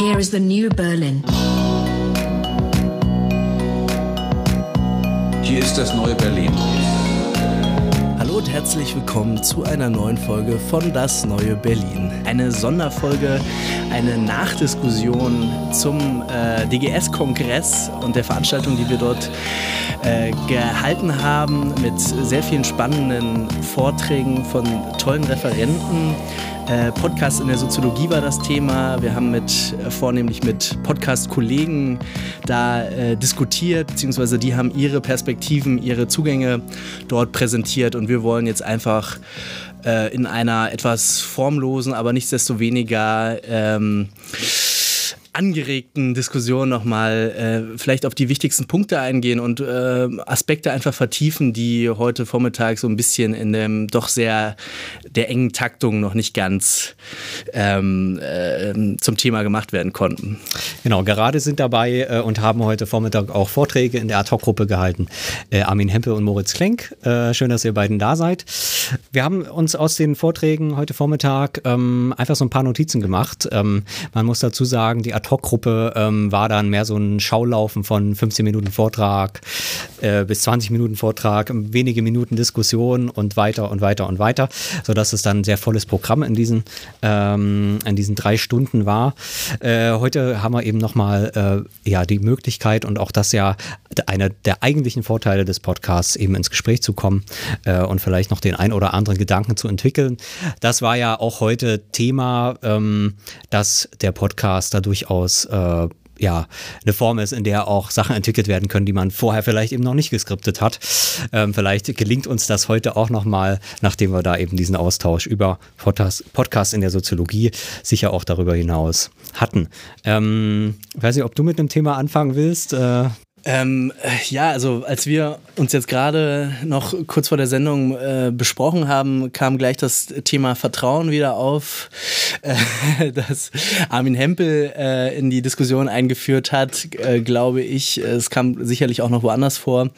Here is the new Berlin. Hier ist das neue Berlin. Hallo und herzlich willkommen zu einer neuen Folge von Das neue Berlin. Eine Sonderfolge, eine Nachdiskussion zum äh, DGS-Kongress und der Veranstaltung, die wir dort äh, gehalten haben, mit sehr vielen spannenden Vorträgen von tollen Referenten. Äh, Podcast in der Soziologie war das Thema. Wir haben mit äh, vornehmlich mit Podcast-Kollegen da äh, diskutiert, beziehungsweise die haben ihre Perspektiven, ihre Zugänge dort präsentiert und wir wollen jetzt einfach äh, in einer etwas formlosen, aber nichtsdestoweniger ähm, angeregten Diskussion nochmal äh, vielleicht auf die wichtigsten Punkte eingehen und äh, Aspekte einfach vertiefen, die heute Vormittag so ein bisschen in dem doch sehr der engen Taktung noch nicht ganz ähm, äh, zum Thema gemacht werden konnten. Genau, gerade sind dabei äh, und haben heute Vormittag auch Vorträge in der Ad-Hoc-Gruppe gehalten. Äh, Armin Hempel und Moritz Klenk. Äh, schön, dass ihr beiden da seid. Wir haben uns aus den Vorträgen heute Vormittag ähm, einfach so ein paar Notizen gemacht. Ähm, man muss dazu sagen, die Ad-Hoc-Gruppe ähm, war dann mehr so ein Schaulaufen von 15 Minuten Vortrag äh, bis 20 Minuten Vortrag, wenige Minuten Diskussion und weiter und weiter und weiter, sodass es dann ein sehr volles Programm in diesen, ähm, in diesen drei Stunden war. Äh, heute haben wir eben nochmal äh, ja, die Möglichkeit und auch das ja einer der eigentlichen Vorteile des Podcasts, eben ins Gespräch zu kommen äh, und vielleicht noch den ein oder anderen Gedanken zu entwickeln. Das war ja auch heute Thema, ähm, dass der Podcast da durchaus äh, ja, eine Form ist, in der auch Sachen entwickelt werden können, die man vorher vielleicht eben noch nicht geskriptet hat. Ähm, vielleicht gelingt uns das heute auch nochmal, nachdem wir da eben diesen Austausch über Podcast, Podcast in der Soziologie sicher auch darüber hinaus hatten. Ähm, weiß nicht, ob du mit einem Thema anfangen willst. Äh ähm, ja, also als wir uns jetzt gerade noch kurz vor der Sendung äh, besprochen haben, kam gleich das Thema Vertrauen wieder auf, äh, das Armin Hempel äh, in die Diskussion eingeführt hat, äh, glaube ich. Es kam sicherlich auch noch woanders vor.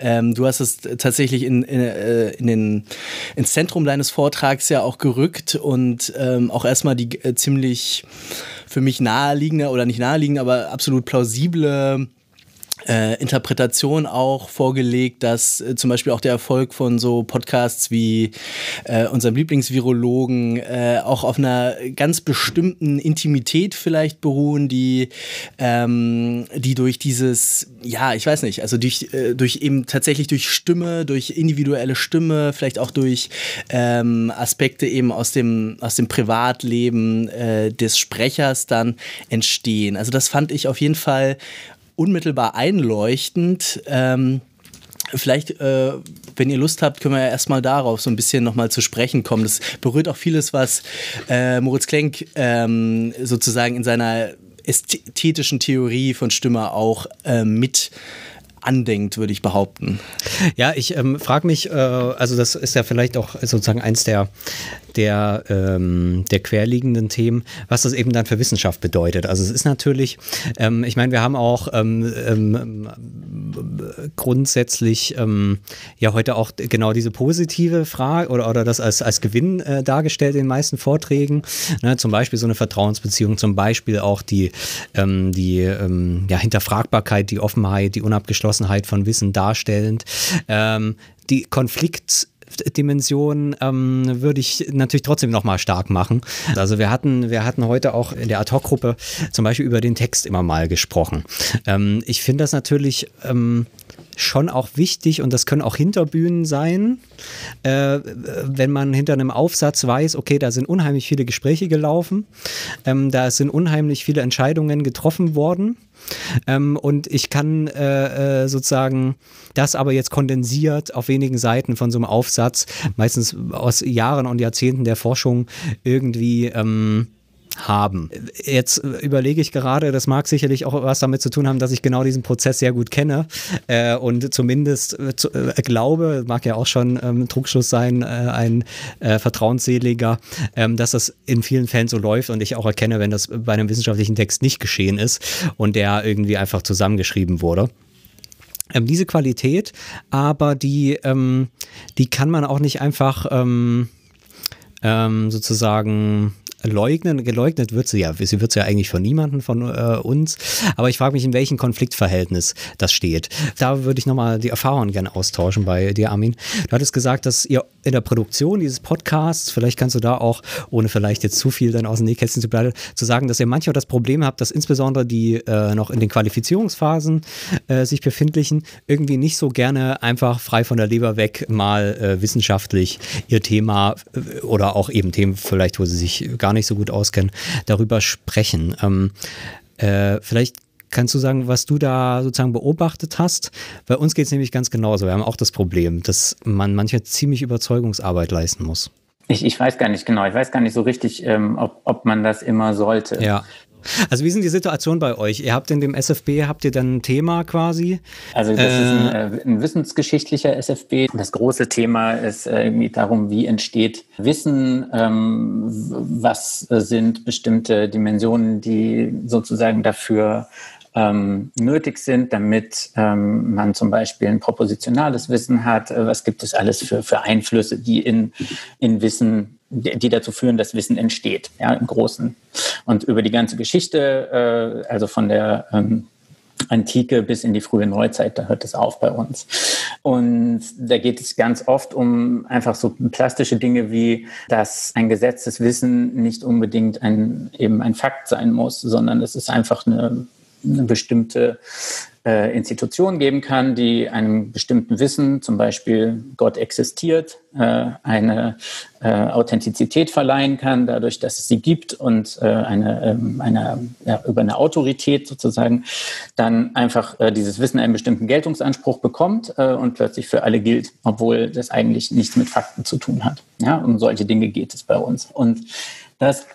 Ähm, du hast es tatsächlich in, in, äh, in den, ins Zentrum deines Vortrags ja auch gerückt und ähm, auch erstmal die äh, ziemlich für mich naheliegende oder nicht naheliegende, aber absolut plausible äh, Interpretation auch vorgelegt, dass äh, zum Beispiel auch der Erfolg von so Podcasts wie äh, unserem Lieblingsvirologen äh, auch auf einer ganz bestimmten Intimität vielleicht beruhen, die, ähm, die durch dieses, ja, ich weiß nicht, also durch, äh, durch eben tatsächlich durch Stimme, durch individuelle Stimme, vielleicht auch durch ähm, Aspekte eben aus dem, aus dem Privatleben äh, des Sprechers dann entstehen. Also das fand ich auf jeden Fall unmittelbar einleuchtend. Ähm, Vielleicht, äh, wenn ihr Lust habt, können wir ja erstmal darauf so ein bisschen nochmal zu sprechen kommen. Das berührt auch vieles, was äh, Moritz Klenk ähm, sozusagen in seiner ästhetischen Theorie von Stimme auch äh, mit andenkt, würde ich behaupten. Ja, ich ähm, frage mich, äh, also das ist ja vielleicht auch sozusagen eins der, der, ähm, der querliegenden Themen, was das eben dann für Wissenschaft bedeutet. Also es ist natürlich, ähm, ich meine, wir haben auch ähm, ähm, grundsätzlich ähm, ja heute auch genau diese positive Frage oder, oder das als, als Gewinn äh, dargestellt in den meisten Vorträgen. Ne, zum Beispiel so eine Vertrauensbeziehung, zum Beispiel auch die, die ja, Hinterfragbarkeit, die Offenheit, die Unabgeschlossenheit von Wissen darstellend. die Konflikt Dimension ähm, würde ich natürlich trotzdem nochmal stark machen. Also wir hatten, wir hatten heute auch in der Ad-Hoc-Gruppe zum Beispiel über den Text immer mal gesprochen. Ähm, ich finde das natürlich ähm, schon auch wichtig und das können auch Hinterbühnen sein, äh, wenn man hinter einem Aufsatz weiß, okay, da sind unheimlich viele Gespräche gelaufen, ähm, da sind unheimlich viele Entscheidungen getroffen worden. Ähm, und ich kann äh, äh, sozusagen das aber jetzt kondensiert auf wenigen Seiten von so einem Aufsatz, meistens aus Jahren und Jahrzehnten der Forschung, irgendwie ähm, haben. Jetzt überlege ich gerade, das mag sicherlich auch was damit zu tun haben, dass ich genau diesen Prozess sehr gut kenne äh, und zumindest äh, äh glaube, mag ja auch schon ähm, Trugschluss sein, äh, ein äh, vertrauensseliger, ähm, dass das in vielen Fällen so läuft und ich auch erkenne, wenn das bei einem wissenschaftlichen Text nicht geschehen ist und der irgendwie einfach zusammengeschrieben wurde. Ähm, diese Qualität, aber die, ähm, die kann man auch nicht einfach ähm, ähm, sozusagen leugnen. Geleugnet wird sie ja. Sie wird ja eigentlich von niemandem von äh, uns. Aber ich frage mich, in welchem Konfliktverhältnis das steht. Da würde ich nochmal die Erfahrungen gerne austauschen bei dir, Armin. Du hattest gesagt, dass ihr in der Produktion dieses Podcasts, vielleicht kannst du da auch, ohne vielleicht jetzt zu viel dann aus dem Nähkästchen zu bleiben, zu sagen, dass ihr manchmal das Problem habt, dass insbesondere die äh, noch in den Qualifizierungsphasen äh, sich befindlichen, irgendwie nicht so gerne einfach frei von der Leber weg mal äh, wissenschaftlich ihr Thema äh, oder auch eben Themen vielleicht, wo sie sich gar nicht so gut auskennen, darüber sprechen. Ähm, äh, vielleicht Kannst du sagen, was du da sozusagen beobachtet hast? Bei uns geht es nämlich ganz genauso. Wir haben auch das Problem, dass man manchmal ziemlich Überzeugungsarbeit leisten muss. Ich, ich weiß gar nicht genau. Ich weiß gar nicht so richtig, ähm, ob, ob man das immer sollte. Ja. Also wie sind die Situationen bei euch? Ihr habt in dem SFB, habt ihr dann ein Thema quasi? Also das äh, ist ein, äh, ein, wissensgeschichtlicher SFB. Das große Thema ist äh, irgendwie darum, wie entsteht Wissen, ähm, was sind bestimmte Dimensionen, die sozusagen dafür ähm, nötig sind, damit ähm, man zum Beispiel ein propositionales Wissen hat. Äh, was gibt es alles für, für Einflüsse, die in, in Wissen, die dazu führen, dass Wissen entsteht, ja, im Großen. Und über die ganze Geschichte, äh, also von der ähm, Antike bis in die frühe Neuzeit, da hört es auf bei uns. Und da geht es ganz oft um einfach so plastische Dinge wie, dass ein gesetztes Wissen nicht unbedingt ein, eben ein Fakt sein muss, sondern es ist einfach eine eine bestimmte äh, Institution geben kann, die einem bestimmten Wissen, zum Beispiel Gott existiert, äh, eine äh, Authentizität verleihen kann, dadurch, dass es sie gibt und äh, eine, ähm, eine, ja, über eine Autorität sozusagen dann einfach äh, dieses Wissen einen bestimmten Geltungsanspruch bekommt äh, und plötzlich für alle gilt, obwohl das eigentlich nichts mit Fakten zu tun hat. Ja, um solche Dinge geht es bei uns. Und das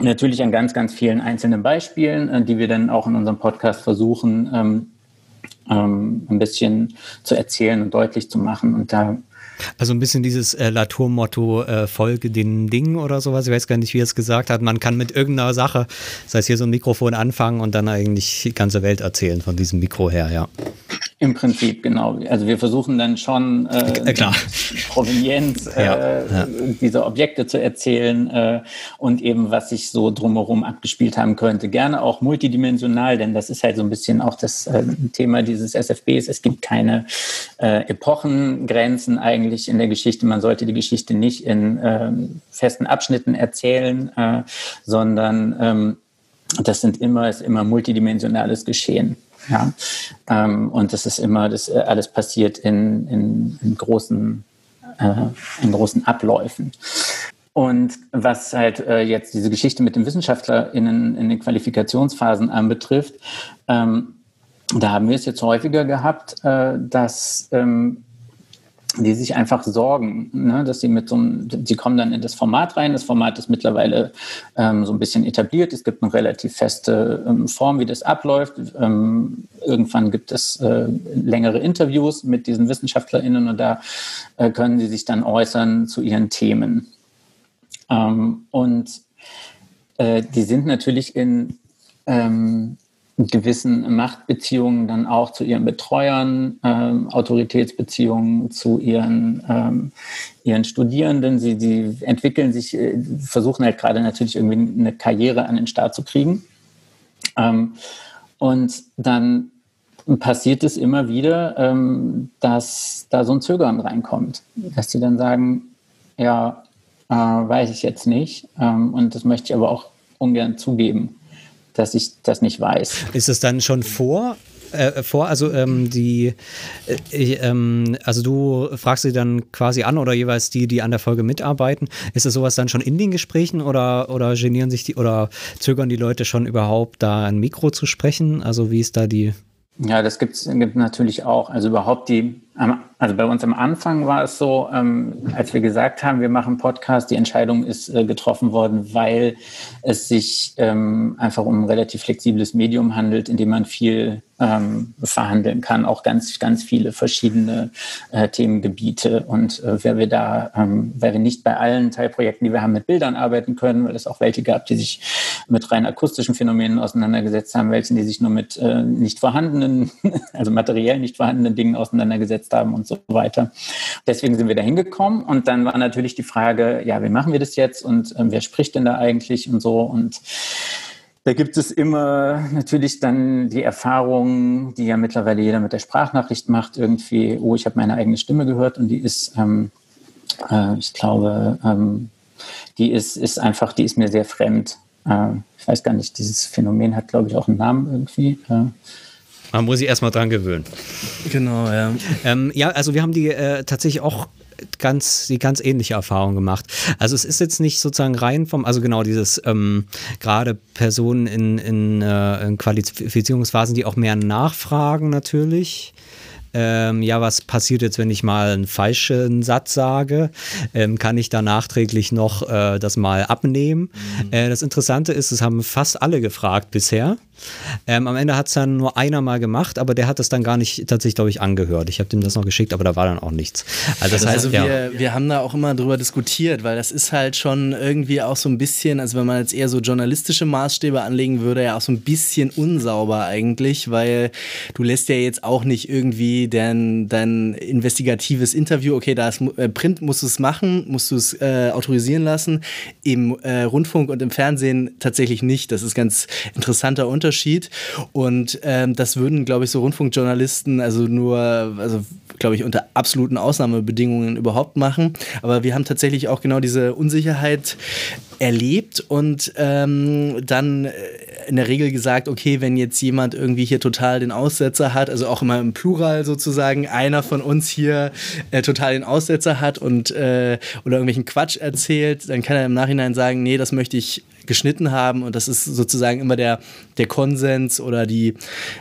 Natürlich an ganz, ganz vielen einzelnen Beispielen, die wir dann auch in unserem Podcast versuchen, ähm, ein bisschen zu erzählen und deutlich zu machen. Und da also ein bisschen dieses äh, Latour-Motto, äh, folge den Dingen oder sowas. Ich weiß gar nicht, wie er es gesagt hat. Man kann mit irgendeiner Sache, das heißt hier so ein Mikrofon anfangen und dann eigentlich die ganze Welt erzählen von diesem Mikro her, ja. Im Prinzip, genau. Also wir versuchen dann schon äh, äh Klar. Provenienz äh, ja, ja. dieser Objekte zu erzählen äh, und eben, was sich so drumherum abgespielt haben könnte. Gerne auch multidimensional, denn das ist halt so ein bisschen auch das äh, Thema dieses SFBs. Es gibt keine äh, Epochengrenzen eigentlich in der Geschichte. Man sollte die Geschichte nicht in äh, festen Abschnitten erzählen, äh, sondern ähm, das sind immer, ist immer multidimensionales Geschehen. Ja? Ähm, und das ist immer, das äh, alles passiert in, in, in großen, äh, in großen Abläufen. Und was halt äh, jetzt diese Geschichte mit den WissenschaftlerInnen in den Qualifikationsphasen anbetrifft, ähm, da haben wir es jetzt häufiger gehabt, äh, dass ähm, die sich einfach sorgen, ne, dass sie mit so einem, sie kommen dann in das Format rein. Das Format ist mittlerweile ähm, so ein bisschen etabliert. Es gibt eine relativ feste ähm, Form, wie das abläuft. Ähm, irgendwann gibt es äh, längere Interviews mit diesen WissenschaftlerInnen und da äh, können sie sich dann äußern zu ihren Themen. Ähm, und äh, die sind natürlich in ähm, gewissen Machtbeziehungen dann auch zu ihren Betreuern, ähm, Autoritätsbeziehungen zu ihren, ähm, ihren Studierenden. Sie, sie entwickeln sich, äh, versuchen halt gerade natürlich irgendwie eine Karriere an den Start zu kriegen. Ähm, und dann passiert es immer wieder, ähm, dass da so ein Zögern reinkommt, dass sie dann sagen, ja, äh, weiß ich jetzt nicht ähm, und das möchte ich aber auch ungern zugeben dass ich das nicht weiß. Ist es dann schon vor äh, vor, also ähm, die, äh, ähm, also du fragst sie dann quasi an oder jeweils die, die an der Folge mitarbeiten. Ist es sowas dann schon in den Gesprächen oder, oder genieren sich die oder zögern die Leute schon überhaupt da ein Mikro zu sprechen? Also wie ist da die? Ja, das gibt es natürlich auch. Also überhaupt die also bei uns am Anfang war es so, ähm, als wir gesagt haben, wir machen Podcast, die Entscheidung ist äh, getroffen worden, weil es sich ähm, einfach um ein relativ flexibles Medium handelt, in dem man viel ähm, verhandeln kann, auch ganz, ganz viele verschiedene äh, Themengebiete. Und äh, wer wir da, weil wir nicht bei allen Teilprojekten, die wir haben, mit Bildern arbeiten können, weil es auch welche gab, die sich mit rein akustischen Phänomenen auseinandergesetzt haben, welche, die sich nur mit nicht vorhandenen, also materiell nicht vorhandenen Dingen auseinandergesetzt umgesetzt haben und so weiter. Deswegen sind wir da hingekommen und dann war natürlich die Frage, ja, wie machen wir das jetzt und äh, wer spricht denn da eigentlich und so und da gibt es immer natürlich dann die Erfahrung, die ja mittlerweile jeder mit der Sprachnachricht macht, irgendwie, oh, ich habe meine eigene Stimme gehört und die ist, ähm, äh, ich glaube, ähm, die ist, ist einfach, die ist mir sehr fremd. Äh, ich weiß gar nicht, dieses Phänomen hat, glaube ich, auch einen Namen irgendwie. Äh, man muss sich erstmal dran gewöhnen. Genau, ja. Ähm, ja, also wir haben die äh, tatsächlich auch ganz, die ganz ähnliche Erfahrung gemacht. Also es ist jetzt nicht sozusagen rein vom, also genau dieses ähm, gerade Personen in, in, äh, in Qualifizierungsphasen, die auch mehr nachfragen natürlich ähm, ja, was passiert jetzt, wenn ich mal einen falschen Satz sage? Ähm, kann ich da nachträglich noch äh, das mal abnehmen? Mhm. Äh, das Interessante ist, es haben fast alle gefragt bisher. Ähm, am Ende hat es dann nur einer mal gemacht, aber der hat das dann gar nicht tatsächlich, glaube ich, angehört. Ich habe dem das noch geschickt, aber da war dann auch nichts. Also, das heißt, also wir, ja. wir haben da auch immer drüber diskutiert, weil das ist halt schon irgendwie auch so ein bisschen, also wenn man jetzt eher so journalistische Maßstäbe anlegen würde, ja auch so ein bisschen unsauber eigentlich, weil du lässt ja jetzt auch nicht irgendwie dein, dein investigatives Interview, okay, da ist äh, Print, musst du es machen, musst du es äh, autorisieren lassen, im äh, Rundfunk und im Fernsehen tatsächlich nicht. Das ist ganz interessanter Unterschied. Unterschied. Und ähm, das würden, glaube ich, so Rundfunkjournalisten also nur, also glaube ich, unter absoluten Ausnahmebedingungen überhaupt machen. Aber wir haben tatsächlich auch genau diese Unsicherheit erlebt und ähm, dann äh, in der Regel gesagt, okay, wenn jetzt jemand irgendwie hier total den Aussetzer hat, also auch immer im Plural sozusagen, einer von uns hier äh, total den Aussetzer hat und äh, oder irgendwelchen Quatsch erzählt, dann kann er im Nachhinein sagen, nee, das möchte ich geschnitten haben und das ist sozusagen immer der, der Konsens oder die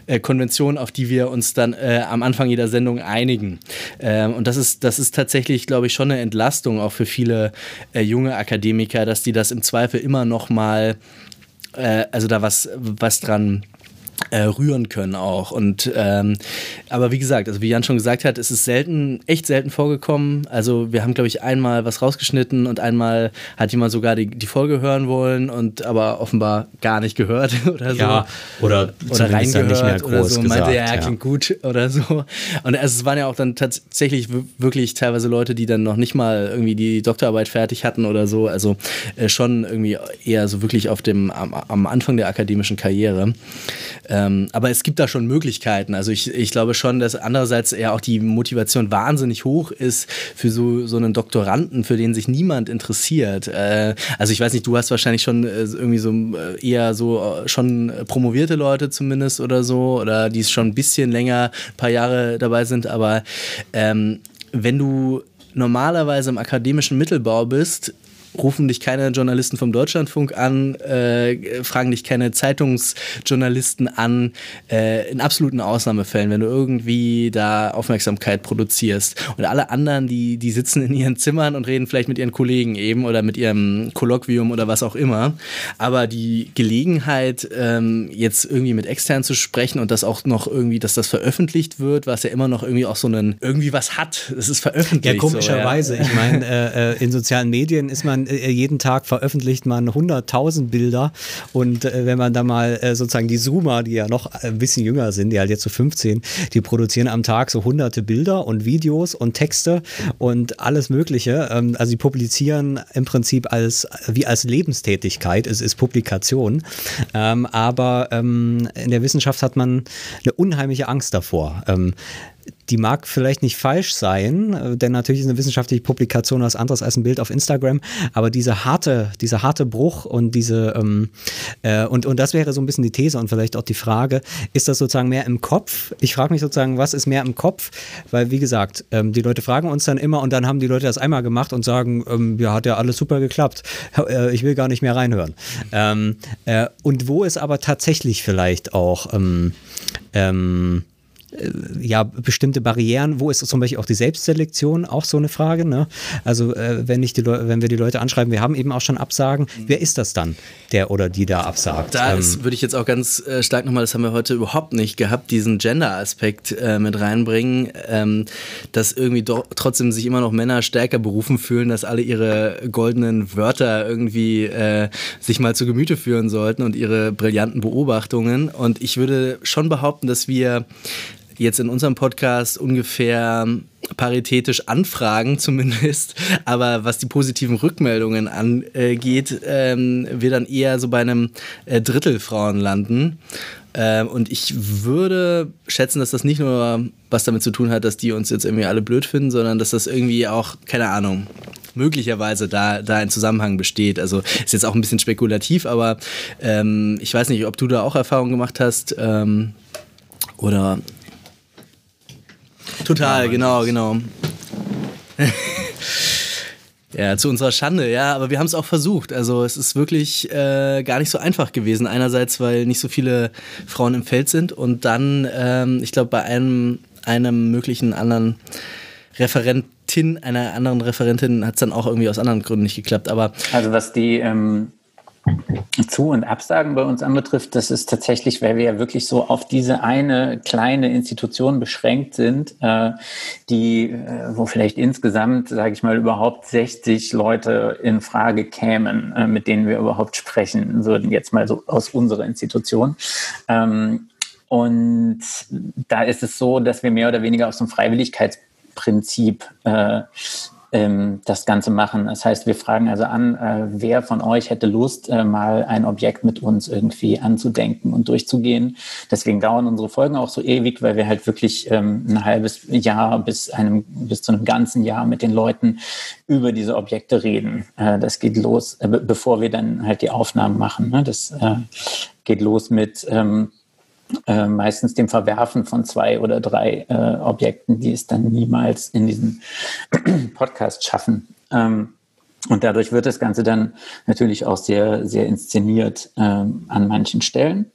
äh, Konvention, auf die wir uns dann äh, am Anfang jeder Sendung einigen. Ähm, und das ist, das ist tatsächlich, glaube ich, schon eine Entlastung auch für viele äh, junge Akademiker, dass die das im Zweifel immer noch mal äh, also da was, was dran äh, rühren können auch. Und ähm, aber wie gesagt, also wie Jan schon gesagt hat, es ist selten, echt selten vorgekommen. Also wir haben, glaube ich, einmal was rausgeschnitten und einmal hat jemand sogar die, die Folge hören wollen und aber offenbar gar nicht gehört oder so. Ja, oder, oder reingehört oder so. Gesagt, meinte, ja, klingt ja. gut oder so. Und es waren ja auch dann tatsächlich wirklich teilweise Leute, die dann noch nicht mal irgendwie die Doktorarbeit fertig hatten oder so. Also äh, schon irgendwie eher so wirklich auf dem am, am Anfang der akademischen Karriere. Ähm, aber es gibt da schon Möglichkeiten. Also ich, ich glaube schon, dass andererseits ja auch die Motivation wahnsinnig hoch ist für so, so einen Doktoranden, für den sich niemand interessiert. Äh, also ich weiß nicht, du hast wahrscheinlich schon äh, irgendwie so äh, eher so äh, schon promovierte Leute zumindest oder so, oder die schon ein bisschen länger, ein paar Jahre dabei sind, aber ähm, wenn du normalerweise im akademischen Mittelbau bist, rufen dich keine Journalisten vom Deutschlandfunk an, äh, fragen dich keine Zeitungsjournalisten an, äh, in absoluten Ausnahmefällen, wenn du irgendwie da Aufmerksamkeit produzierst. Und alle anderen, die, die sitzen in ihren Zimmern und reden vielleicht mit ihren Kollegen eben oder mit ihrem Kolloquium oder was auch immer. Aber die Gelegenheit, ähm, jetzt irgendwie mit extern zu sprechen und das auch noch irgendwie, dass das veröffentlicht wird, was ja immer noch irgendwie auch so einen, irgendwie was hat. Es ist veröffentlicht. Ja, komischerweise. So, ja. Ich meine, äh, äh, in sozialen Medien ist man man äh, jeden Tag veröffentlicht man 100.000 Bilder und äh, wenn man da mal äh, sozusagen die Zoomer, die ja noch ein bisschen jünger sind, die halt jetzt so 15, die produzieren am Tag so hunderte Bilder und Videos und Texte und alles Mögliche. Ähm, also die publizieren im Prinzip als wie als Lebenstätigkeit. Es ist Publikation, ähm, aber ähm, in der Wissenschaft hat man eine unheimliche Angst davor. Die mag vielleicht nicht falsch sein, äh, denn natürlich ist eine wissenschaftliche Publikation was anderes als ein Bild auf Instagram, aber diese harte, dieser harte Bruch und diese ähm, äh, und, und das wäre so ein bisschen die These und vielleicht auch die Frage, ist das sozusagen mehr im Kopf? Ich frage mich sozusagen, was ist mehr im Kopf? Weil wie gesagt, ähm, die Leute fragen uns dann immer und dann haben die Leute das einmal gemacht und sagen, ähm, ja, hat ja alles super geklappt, äh, ich will gar nicht mehr reinhören. Ähm, äh, und wo ist aber tatsächlich vielleicht auch ähm, ähm, äh, ja, bestimmte Barrieren. Wo ist zum Beispiel auch die Selbstselektion auch so eine Frage? Ne? Also äh, wenn, ich die wenn wir die Leute anschreiben, wir haben eben auch schon Absagen, mhm. wer ist das dann, der oder die da absagt? Da ähm, würde ich jetzt auch ganz äh, stark nochmal, das haben wir heute überhaupt nicht gehabt, diesen Gender-Aspekt äh, mit reinbringen, ähm, dass irgendwie doch trotzdem sich immer noch Männer stärker berufen fühlen, dass alle ihre goldenen Wörter irgendwie äh, sich mal zu Gemüte führen sollten und ihre brillanten Beobachtungen. Und ich würde schon behaupten, dass wir jetzt in unserem Podcast ungefähr paritätisch anfragen zumindest, aber was die positiven Rückmeldungen angeht, ähm, wir dann eher so bei einem äh, Drittel Frauen landen. Ähm, und ich würde schätzen, dass das nicht nur was damit zu tun hat, dass die uns jetzt irgendwie alle blöd finden, sondern dass das irgendwie auch, keine Ahnung, möglicherweise da, da ein Zusammenhang besteht. Also ist jetzt auch ein bisschen spekulativ, aber ähm, ich weiß nicht, ob du da auch Erfahrungen gemacht hast ähm, oder Total, ja, genau, genau. ja, zu unserer Schande, ja, aber wir haben es auch versucht. Also es ist wirklich äh, gar nicht so einfach gewesen. Einerseits, weil nicht so viele Frauen im Feld sind und dann, ähm, ich glaube, bei einem, einem möglichen anderen Referentin, einer anderen Referentin hat es dann auch irgendwie aus anderen Gründen nicht geklappt. Aber also was die ähm, zu- und Absagen bei uns anbetrifft, das ist tatsächlich, weil wir ja wirklich so auf diese eine kleine Institution beschränkt sind, äh, die, äh, wo vielleicht insgesamt, sage ich mal, überhaupt 60 Leute in Frage kämen, äh, mit denen wir überhaupt sprechen würden, jetzt mal so aus unserer Institution. Ähm, und da ist es so, dass wir mehr oder weniger aus dem Freiwilligkeitsprinzip äh, ähm, das Ganze machen. Das heißt, wir fragen also an, äh, wer von euch hätte Lust, äh, mal ein Objekt mit uns irgendwie anzudenken und durchzugehen. Deswegen dauern unsere Folgen auch so ewig, weil wir halt wirklich ähm, ein halbes Jahr bis einem bis zu einem ganzen Jahr mit den Leuten über diese Objekte reden. Äh, das geht los, äh, bevor wir dann halt die Aufnahmen machen. Ne? Das äh, geht los mit ähm, äh, meistens dem Verwerfen von zwei oder drei äh, Objekten, die es dann niemals in diesen Podcast schaffen. Ähm, und dadurch wird das Ganze dann natürlich auch sehr, sehr inszeniert ähm, an manchen Stellen.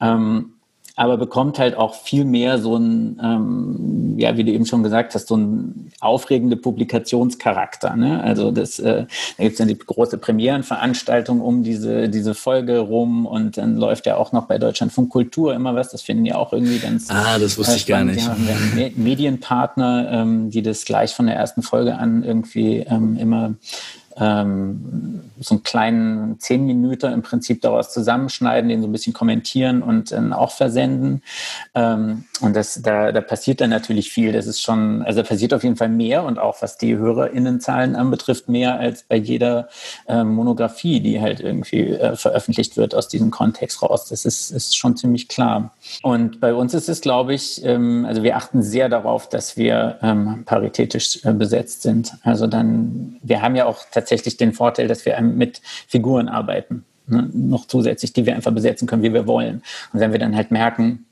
Ähm, aber bekommt halt auch viel mehr so ein, ähm, ja, wie du eben schon gesagt hast, so ein aufregende Publikationscharakter. Ne? Also das, äh, da gibt es dann die große Premierenveranstaltung um diese, diese Folge rum und dann läuft ja auch noch bei Deutschlandfunk Kultur immer was. Das finden ja auch irgendwie ganz. Ah, das wusste ich gar nicht. Ja, wir haben Medienpartner, ähm, die das gleich von der ersten Folge an irgendwie ähm, immer ähm, so einen kleinen zehn Minuten im Prinzip daraus zusammenschneiden, den so ein bisschen kommentieren und dann auch versenden. Ähm, und das, da, da passiert dann natürlich viel. Das ist schon, also da passiert auf jeden Fall mehr und auch was die HörerInnenzahlen anbetrifft, mehr als bei jeder äh, Monographie, die halt irgendwie äh, veröffentlicht wird aus diesem Kontext raus. Das ist, ist schon ziemlich klar. Und bei uns ist es, glaube ich, ähm, also wir achten sehr darauf, dass wir ähm, paritätisch äh, besetzt sind. Also dann, wir haben ja auch tatsächlich den Vorteil, dass wir mit Figuren arbeiten. Ne? Noch zusätzlich, die wir einfach besetzen können, wie wir wollen. Und wenn wir dann halt merken,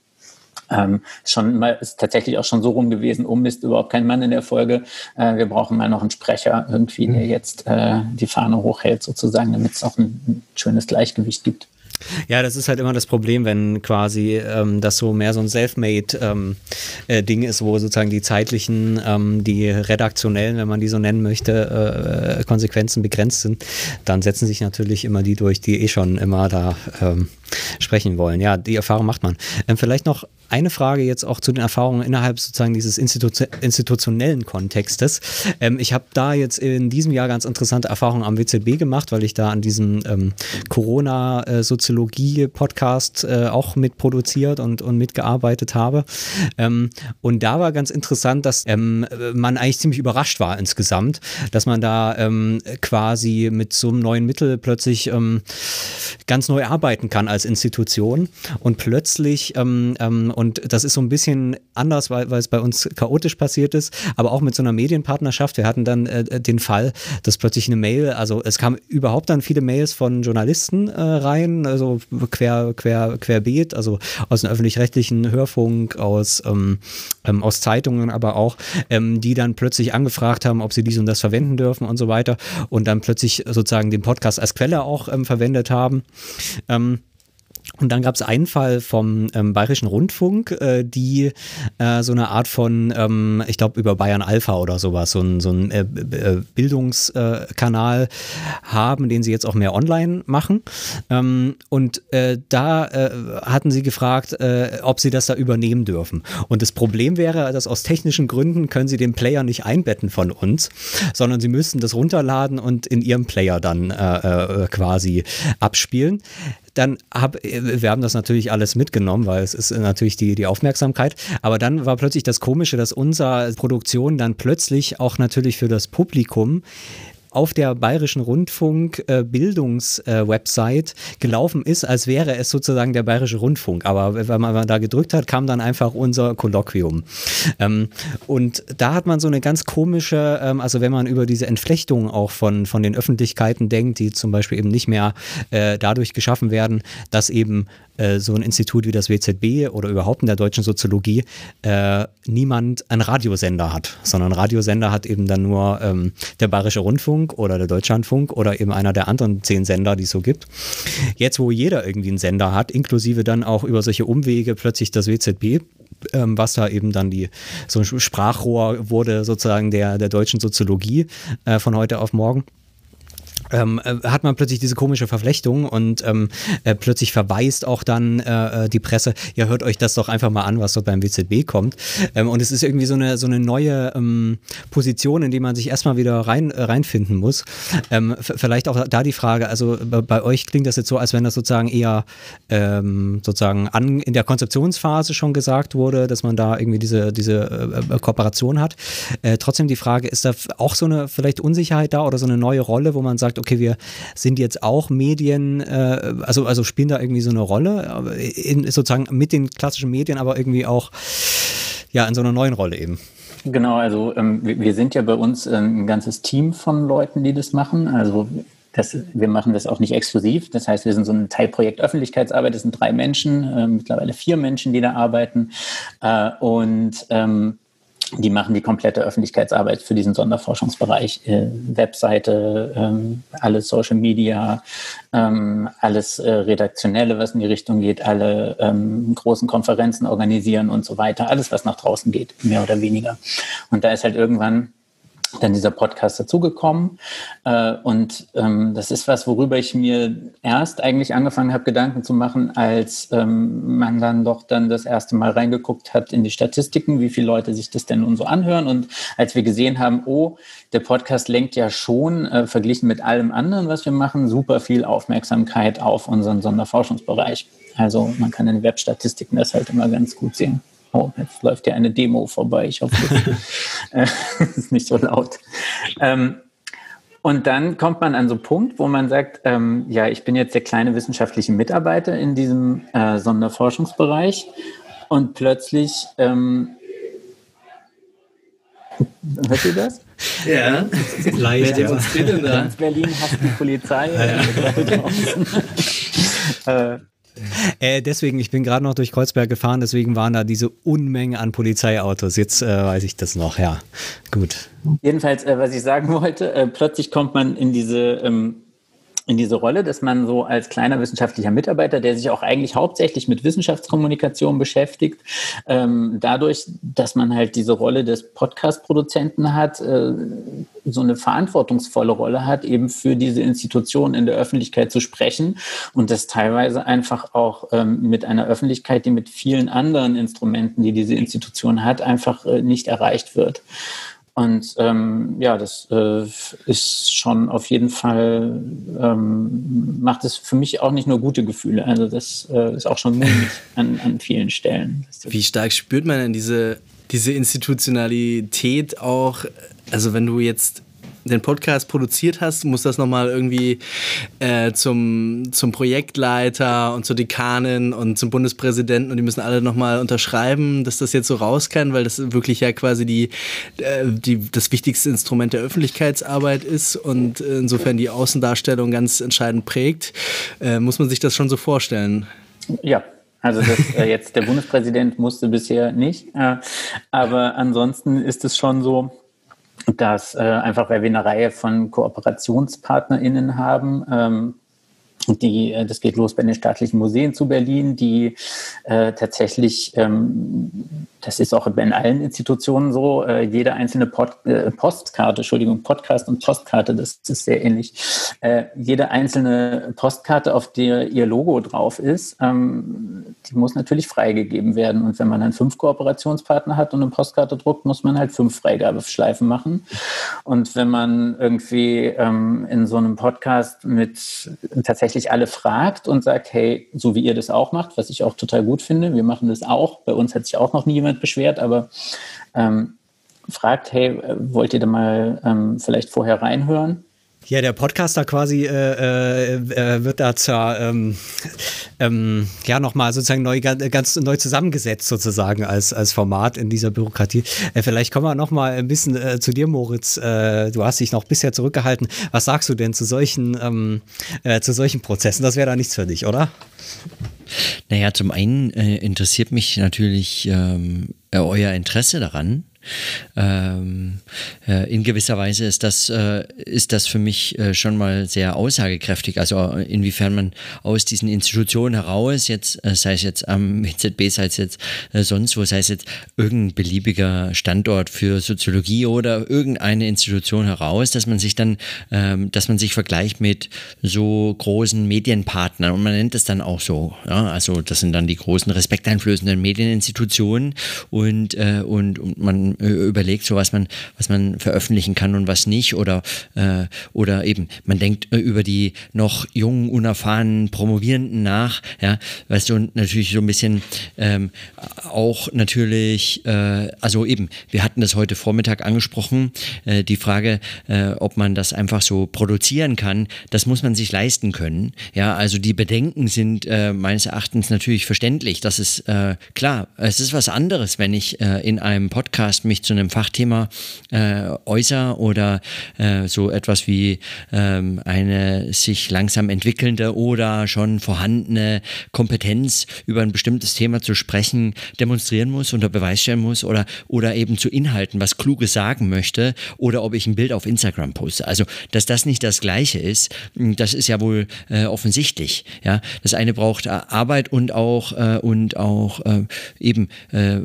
ähm, schon mal ist tatsächlich auch schon so rum gewesen, oh Mist, überhaupt kein Mann in der Folge. Äh, wir brauchen mal noch einen Sprecher irgendwie, der mhm. jetzt äh, die Fahne hochhält sozusagen, damit es auch ein, ein schönes Gleichgewicht gibt. Ja, das ist halt immer das Problem, wenn quasi ähm, das so mehr so ein Selfmade-Ding ähm, äh, ist, wo sozusagen die zeitlichen, ähm, die redaktionellen, wenn man die so nennen möchte, äh, Konsequenzen begrenzt sind, dann setzen sich natürlich immer die durch, die eh schon immer da ähm, sprechen wollen. Ja, die Erfahrung macht man. Ähm, vielleicht noch eine Frage jetzt auch zu den Erfahrungen innerhalb sozusagen dieses Institu institutionellen Kontextes. Ähm, ich habe da jetzt in diesem Jahr ganz interessante Erfahrungen am WZB gemacht, weil ich da an diesem ähm, Corona-Soziologie-Podcast äh, auch mitproduziert und, und mitgearbeitet habe. Ähm, und da war ganz interessant, dass ähm, man eigentlich ziemlich überrascht war insgesamt, dass man da ähm, quasi mit so einem neuen Mittel plötzlich ähm, ganz neu arbeiten kann als Institution und plötzlich und das ist so ein bisschen anders, weil, weil es bei uns chaotisch passiert ist, aber auch mit so einer Medienpartnerschaft. Wir hatten dann äh, den Fall, dass plötzlich eine Mail, also es kamen überhaupt dann viele Mails von Journalisten äh, rein, also quer, quer, querbeet, also aus dem öffentlich-rechtlichen Hörfunk, aus, ähm, ähm, aus Zeitungen, aber auch, ähm, die dann plötzlich angefragt haben, ob sie dies und das verwenden dürfen und so weiter und dann plötzlich sozusagen den Podcast als Quelle auch ähm, verwendet haben. Ähm, und dann gab es einen Fall vom ähm, Bayerischen Rundfunk, äh, die äh, so eine Art von, ähm, ich glaube, über Bayern Alpha oder sowas, so ein, so ein äh, äh Bildungskanal haben, den sie jetzt auch mehr online machen. Ähm, und äh, da äh, hatten sie gefragt, ob sie das da übernehmen dürfen. Und das Problem wäre, dass aus technischen Gründen können sie den Player nicht einbetten von uns, sondern sie müssten das runterladen und in ihrem Player dann quasi abspielen. Dann hab, wir haben das natürlich alles mitgenommen, weil es ist natürlich die, die Aufmerksamkeit. Aber dann war plötzlich das Komische, dass unsere Produktion dann plötzlich auch natürlich für das Publikum auf der Bayerischen Rundfunk äh, Bildungswebsite äh, gelaufen ist, als wäre es sozusagen der Bayerische Rundfunk. Aber wenn man da gedrückt hat, kam dann einfach unser Kolloquium. Ähm, und da hat man so eine ganz komische, ähm, also wenn man über diese Entflechtung auch von, von den Öffentlichkeiten denkt, die zum Beispiel eben nicht mehr äh, dadurch geschaffen werden, dass eben äh, so ein Institut wie das WZB oder überhaupt in der deutschen Soziologie äh, niemand einen Radiosender hat, sondern Radiosender hat eben dann nur ähm, der Bayerische Rundfunk oder der Deutschlandfunk oder eben einer der anderen zehn Sender, die es so gibt. Jetzt, wo jeder irgendwie einen Sender hat, inklusive dann auch über solche Umwege plötzlich das WZB, ähm, was da eben dann die so ein Sprachrohr wurde sozusagen der, der deutschen Soziologie äh, von heute auf morgen ähm, äh, hat man plötzlich diese komische Verflechtung und ähm, äh, plötzlich verweist auch dann äh, äh die Presse, ja, hört euch das doch einfach mal an, was dort beim WZB kommt. Ähm, und es ist irgendwie so eine, so eine neue ähm, Position, in die man sich erstmal wieder rein, äh, reinfinden muss. Ähm, vielleicht auch da die Frage, also bei euch klingt das jetzt so, als wenn das sozusagen eher ähm, sozusagen an, in der Konzeptionsphase schon gesagt wurde, dass man da irgendwie diese, diese äh, Kooperation hat. trotzdem die Frage, ist da auch so eine vielleicht Unsicherheit da oder so eine neue Rolle, wo man sagt, sagt, okay, wir sind jetzt auch Medien, äh, also, also spielen da irgendwie so eine Rolle, in, sozusagen mit den klassischen Medien, aber irgendwie auch ja in so einer neuen Rolle eben. Genau, also ähm, wir sind ja bei uns ähm, ein ganzes Team von Leuten, die das machen. Also das, wir machen das auch nicht exklusiv. Das heißt, wir sind so ein Teilprojekt Öffentlichkeitsarbeit. Das sind drei Menschen, äh, mittlerweile vier Menschen, die da arbeiten. Äh, und ähm, die machen die komplette Öffentlichkeitsarbeit für diesen Sonderforschungsbereich. Äh, Webseite, ähm, alles Social Media, ähm, alles äh, Redaktionelle, was in die Richtung geht, alle ähm, großen Konferenzen organisieren und so weiter. Alles, was nach draußen geht, mehr oder weniger. Und da ist halt irgendwann dann dieser Podcast dazugekommen. Äh, und ähm, das ist was, worüber ich mir erst eigentlich angefangen habe, Gedanken zu machen, als ähm, man dann doch dann das erste Mal reingeguckt hat in die Statistiken, wie viele Leute sich das denn nun so anhören. Und als wir gesehen haben, oh, der Podcast lenkt ja schon, äh, verglichen mit allem anderen, was wir machen, super viel Aufmerksamkeit auf unseren Sonderforschungsbereich. Also man kann in Webstatistiken das halt immer ganz gut sehen. Oh, jetzt läuft ja eine Demo vorbei. Ich hoffe, das ist nicht so laut. Ähm, und dann kommt man an so einen Punkt, wo man sagt, ähm, ja, ich bin jetzt der kleine wissenschaftliche Mitarbeiter in diesem äh, Sonderforschungsbereich und plötzlich ähm, Hört ihr das? Ja, leicht. Wer demonstriert denn da? Ganz Berlin hasst die Polizei. Ja. äh, äh, deswegen, ich bin gerade noch durch Kreuzberg gefahren, deswegen waren da diese Unmenge an Polizeiautos. Jetzt äh, weiß ich das noch, ja. Gut. Jedenfalls, äh, was ich sagen wollte, äh, plötzlich kommt man in diese ähm, in diese Rolle, dass man so als kleiner wissenschaftlicher Mitarbeiter, der sich auch eigentlich hauptsächlich mit Wissenschaftskommunikation beschäftigt, ähm, dadurch, dass man halt diese Rolle des Podcast-Produzenten hat, äh, so eine verantwortungsvolle Rolle hat, eben für diese Institution in der Öffentlichkeit zu sprechen und das teilweise einfach auch ähm, mit einer Öffentlichkeit, die mit vielen anderen Instrumenten, die diese Institution hat, einfach äh, nicht erreicht wird. Und ähm, ja, das äh, ist schon auf jeden Fall, ähm, macht es für mich auch nicht nur gute Gefühle. Also das äh, ist auch schon mutig an, an vielen Stellen. Wie stark spürt man denn diese, diese Institutionalität auch? Also wenn du jetzt den Podcast produziert hast, muss das nochmal irgendwie äh, zum, zum Projektleiter und zur Dekanin und zum Bundespräsidenten und die müssen alle nochmal unterschreiben, dass das jetzt so raus kann, weil das wirklich ja quasi die, äh, die, das wichtigste Instrument der Öffentlichkeitsarbeit ist und insofern die Außendarstellung ganz entscheidend prägt. Äh, muss man sich das schon so vorstellen? Ja, also das, äh, jetzt der Bundespräsident musste bisher nicht, äh, aber ansonsten ist es schon so, dass äh, einfach, weil wir eine Reihe von KooperationspartnerInnen haben, ähm, die, äh, das geht los bei den staatlichen Museen zu Berlin, die äh, tatsächlich, ähm, das ist auch in allen Institutionen so, äh, jede einzelne Pod, äh, Postkarte, Entschuldigung, Podcast und Postkarte, das ist sehr ähnlich, äh, jede einzelne Postkarte, auf der ihr Logo drauf ist, ähm, die muss natürlich freigegeben werden. Und wenn man dann fünf Kooperationspartner hat und eine Postkarte druckt, muss man halt fünf Freigabeschleifen machen. Und wenn man irgendwie ähm, in so einem Podcast mit tatsächlich alle fragt und sagt, hey, so wie ihr das auch macht, was ich auch total gut finde, wir machen das auch. Bei uns hat sich auch noch nie jemand beschwert, aber ähm, fragt, hey, wollt ihr da mal ähm, vielleicht vorher reinhören? Ja, der Podcaster quasi äh, äh, äh, wird da zur, ähm, ähm, ja, nochmal sozusagen neu, ganz neu zusammengesetzt sozusagen als, als Format in dieser Bürokratie. Äh, vielleicht kommen wir nochmal ein bisschen äh, zu dir, Moritz. Äh, du hast dich noch bisher zurückgehalten. Was sagst du denn zu solchen, ähm, äh, zu solchen Prozessen? Das wäre da nichts für dich, oder? Naja, zum einen äh, interessiert mich natürlich ähm, euer Interesse daran ähm, äh, in gewisser Weise ist das, äh, ist das für mich äh, schon mal sehr aussagekräftig. Also inwiefern man aus diesen Institutionen heraus, jetzt, äh, sei es jetzt am WZB, sei es jetzt äh, sonst wo, sei es jetzt irgendein beliebiger Standort für Soziologie oder irgendeine Institution heraus, dass man sich dann, ähm, dass man sich vergleicht mit so großen Medienpartnern und man nennt es dann auch so. Ja? Also das sind dann die großen respekteinflößenden Medieninstitutionen und, äh, und, und man äh, überlegt, so was man, was man veröffentlichen kann und was nicht. Oder, äh, oder eben man denkt äh, über die noch jungen, unerfahrenen Promovierenden nach, ja, weißt du, natürlich so ein bisschen ähm, auch natürlich, äh, also eben, wir hatten das heute Vormittag angesprochen, äh, die Frage, äh, ob man das einfach so produzieren kann, das muss man sich leisten können, ja, also die Bedenken sind meines Erachtens natürlich verständlich, das ist klar, es ist was anderes, wenn ich in einem Podcast mich zu einem Fachthema äh, äußere oder äh, so etwas wie ähm, eine sich langsam entwickelnde oder schon vorhandene Kompetenz über ein bestimmtes Thema zu sprechen, demonstrieren muss, unter Beweis stellen muss oder, oder eben zu Inhalten was Kluges sagen möchte oder ob ich ein Bild auf Instagram poste. Also, dass das nicht das Gleiche ist, das ist ja wohl äh, offensichtlich. Ja, das eine braucht Arbeit und auch äh, und auch äh, eben äh,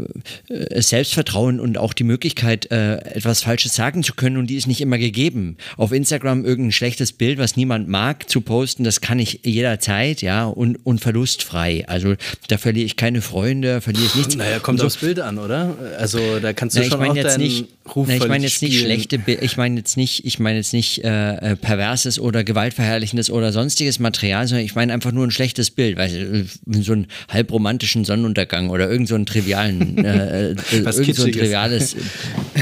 Selbstvertrauen und auch die Möglichkeit, äh, etwas Falsches sagen zu können und die ist nicht immer gegeben. Auf Instagram irgendein schlechtes Bild, was niemand mag, zu posten, das kann ich jederzeit, ja, und, und verlustfrei. Also da verliere ich keine Freunde, verliere ich nichts. Naja, kommt so. aufs Bild an, oder? Also da kannst du na, schon ich auch jetzt nicht, Ruf na, Ich meine jetzt spielen. nicht schlechte Bilder, ich meine jetzt nicht, ich meine jetzt nicht äh, äh, perverses oder gewaltverherrlichendes oder sonstiges Material, sondern ich meine einfach nur ein schlechtes Bild, weil so einen halbromantischen Sonnenuntergang oder irgend so einen trivialen, äh, äh irgend so ein triviales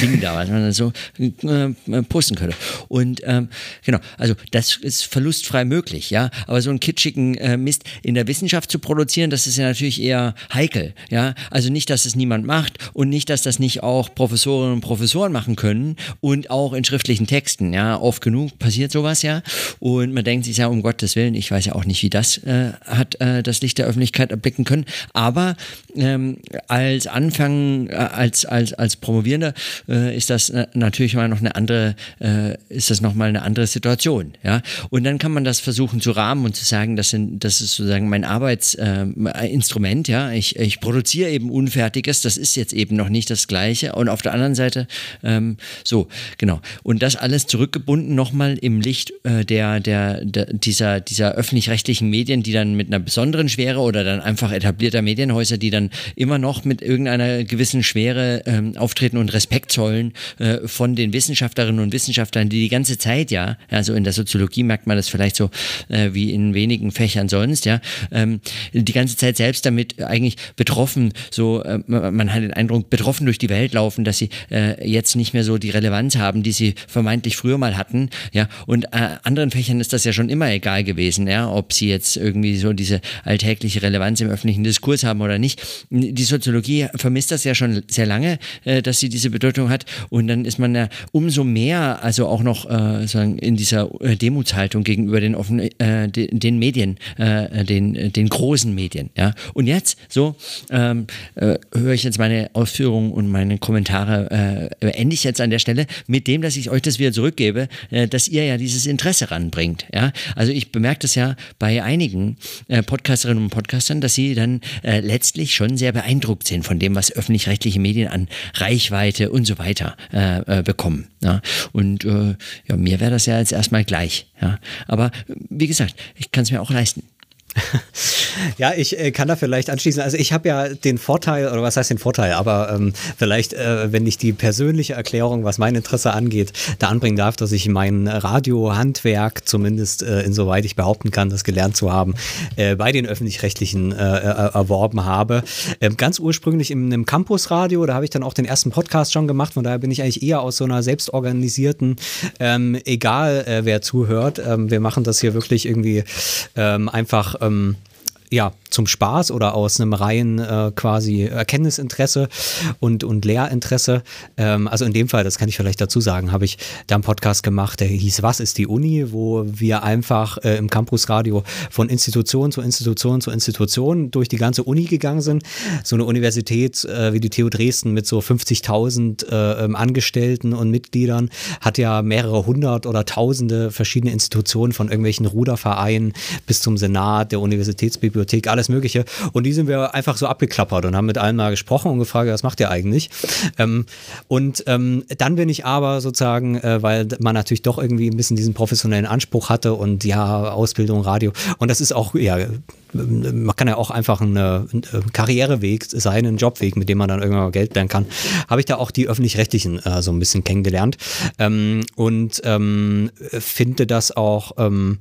Ding da, was man so äh, posten könnte. Und ähm, genau, also das ist verlustfrei möglich, ja. Aber so einen kitschigen äh, Mist in der Wissenschaft zu produzieren, das ist ja natürlich eher heikel, ja. Also nicht, dass es niemand macht und nicht, dass das nicht auch Professorinnen und Professoren machen können und auch in schriftlichen Texten, ja. Oft genug passiert sowas ja. Und man denkt sich ja, um Gottes Willen, ich weiß ja auch nicht, wie das äh, hat äh, das Licht der Öffentlichkeit erblicken können. Aber ähm, als Anfang, äh, als, als, als Promovierender äh, ist das natürlich mal noch eine andere, äh, ist das nochmal eine andere Situation. Ja? Und dann kann man das versuchen zu rahmen und zu sagen, das, sind, das ist sozusagen mein Arbeitsinstrument, äh, ja. Ich, ich produziere eben Unfertiges, das ist jetzt eben noch nicht das Gleiche. Und auf der anderen Seite, ähm, so, genau. Und das alles zurückgebunden nochmal im Licht äh, der, der, der, dieser, dieser öffentlich-rechtlichen Medien, die dann mit einer besonderen Schwere oder dann einfach etablierter Medienhäuser, die dann immer noch mit irgendeiner gewissen Schwere ähm, auftreten und Respekt zollen äh, von den Wissenschaftlerinnen und Wissenschaftlern, die die ganze Zeit ja, also in der Soziologie merkt man das vielleicht so äh, wie in wenigen Fächern sonst, ja, ähm, die ganze Zeit selbst damit eigentlich betroffen, so äh, man hat den Eindruck, betroffen durch die Welt laufen, dass sie äh, jetzt nicht mehr so die Relevanz haben, die sie vermeintlich früher mal hatten, ja, und äh, anderen Fächern ist das ja schon immer egal gewesen, ja, ob sie jetzt irgendwie so diese alltägliche Relevanz im öffentlichen Diskurs haben oder nicht. Die Soziologie vermisst das ja schon sehr lange, äh, dass sie diese Bedeutung hat und dann ist man ja umso mehr, also auch noch äh, sagen, in dieser äh, Demutshaltung gegenüber den offen, äh, den, den, Medien, äh, den, den großen Medien. Ja? Und jetzt, so, ähm, äh, höre ich jetzt meine Ausführungen und meine Kommentare, äh, ende ich jetzt an der Stelle mit dem, dass ich euch das wieder zurückgebe, äh, dass ihr ja dieses Interesse ranbringt. Ja? Also ich bemerke das ja bei einigen äh, Podcasterinnen und Podcastern, dass sie dann äh, letztlich schon sehr beeindruckt sind von dem, was öffentlich-rechtliche Medien an Reichweite und so weiter äh, äh, bekommen. Ja? Und äh, ja, mir wäre das ja jetzt erstmal gleich. Ja? Aber wie gesagt, ich kann es mir auch leisten. ja, ich äh, kann da vielleicht anschließen. Also ich habe ja den Vorteil, oder was heißt den Vorteil, aber ähm, vielleicht, äh, wenn ich die persönliche Erklärung, was mein Interesse angeht, da anbringen darf, dass ich mein Radiohandwerk, zumindest äh, insoweit ich behaupten kann, das gelernt zu haben, äh, bei den öffentlich-rechtlichen äh, äh, erworben habe. Ähm, ganz ursprünglich in einem Campusradio, da habe ich dann auch den ersten Podcast schon gemacht, von daher bin ich eigentlich eher aus so einer selbstorganisierten, ähm, egal wer zuhört, ähm, wir machen das hier wirklich irgendwie ähm, einfach ähm, ja, zum Spaß oder aus einem reinen äh, quasi Erkenntnisinteresse und, und Lehrinteresse. Ähm, also in dem Fall, das kann ich vielleicht dazu sagen, habe ich da einen Podcast gemacht, der hieß Was ist die Uni, wo wir einfach äh, im Campusradio von Institution zu Institution zu Institution durch die ganze Uni gegangen sind. So eine Universität äh, wie die TU Dresden mit so 50.000 äh, ähm, Angestellten und Mitgliedern hat ja mehrere hundert oder tausende verschiedene Institutionen von irgendwelchen Rudervereinen bis zum Senat, der Universitätsbibliothek, alles Mögliche. Und die sind wir einfach so abgeklappert und haben mit allen mal gesprochen und gefragt, was macht ihr eigentlich? Ähm, und ähm, dann bin ich aber sozusagen, äh, weil man natürlich doch irgendwie ein bisschen diesen professionellen Anspruch hatte und ja, Ausbildung, Radio. Und das ist auch, ja, man kann ja auch einfach einen Karriereweg sein, einen Jobweg, mit dem man dann irgendwann mal Geld lernen kann. Habe ich da auch die öffentlich-rechtlichen äh, so ein bisschen kennengelernt ähm, und ähm, finde das auch ähm,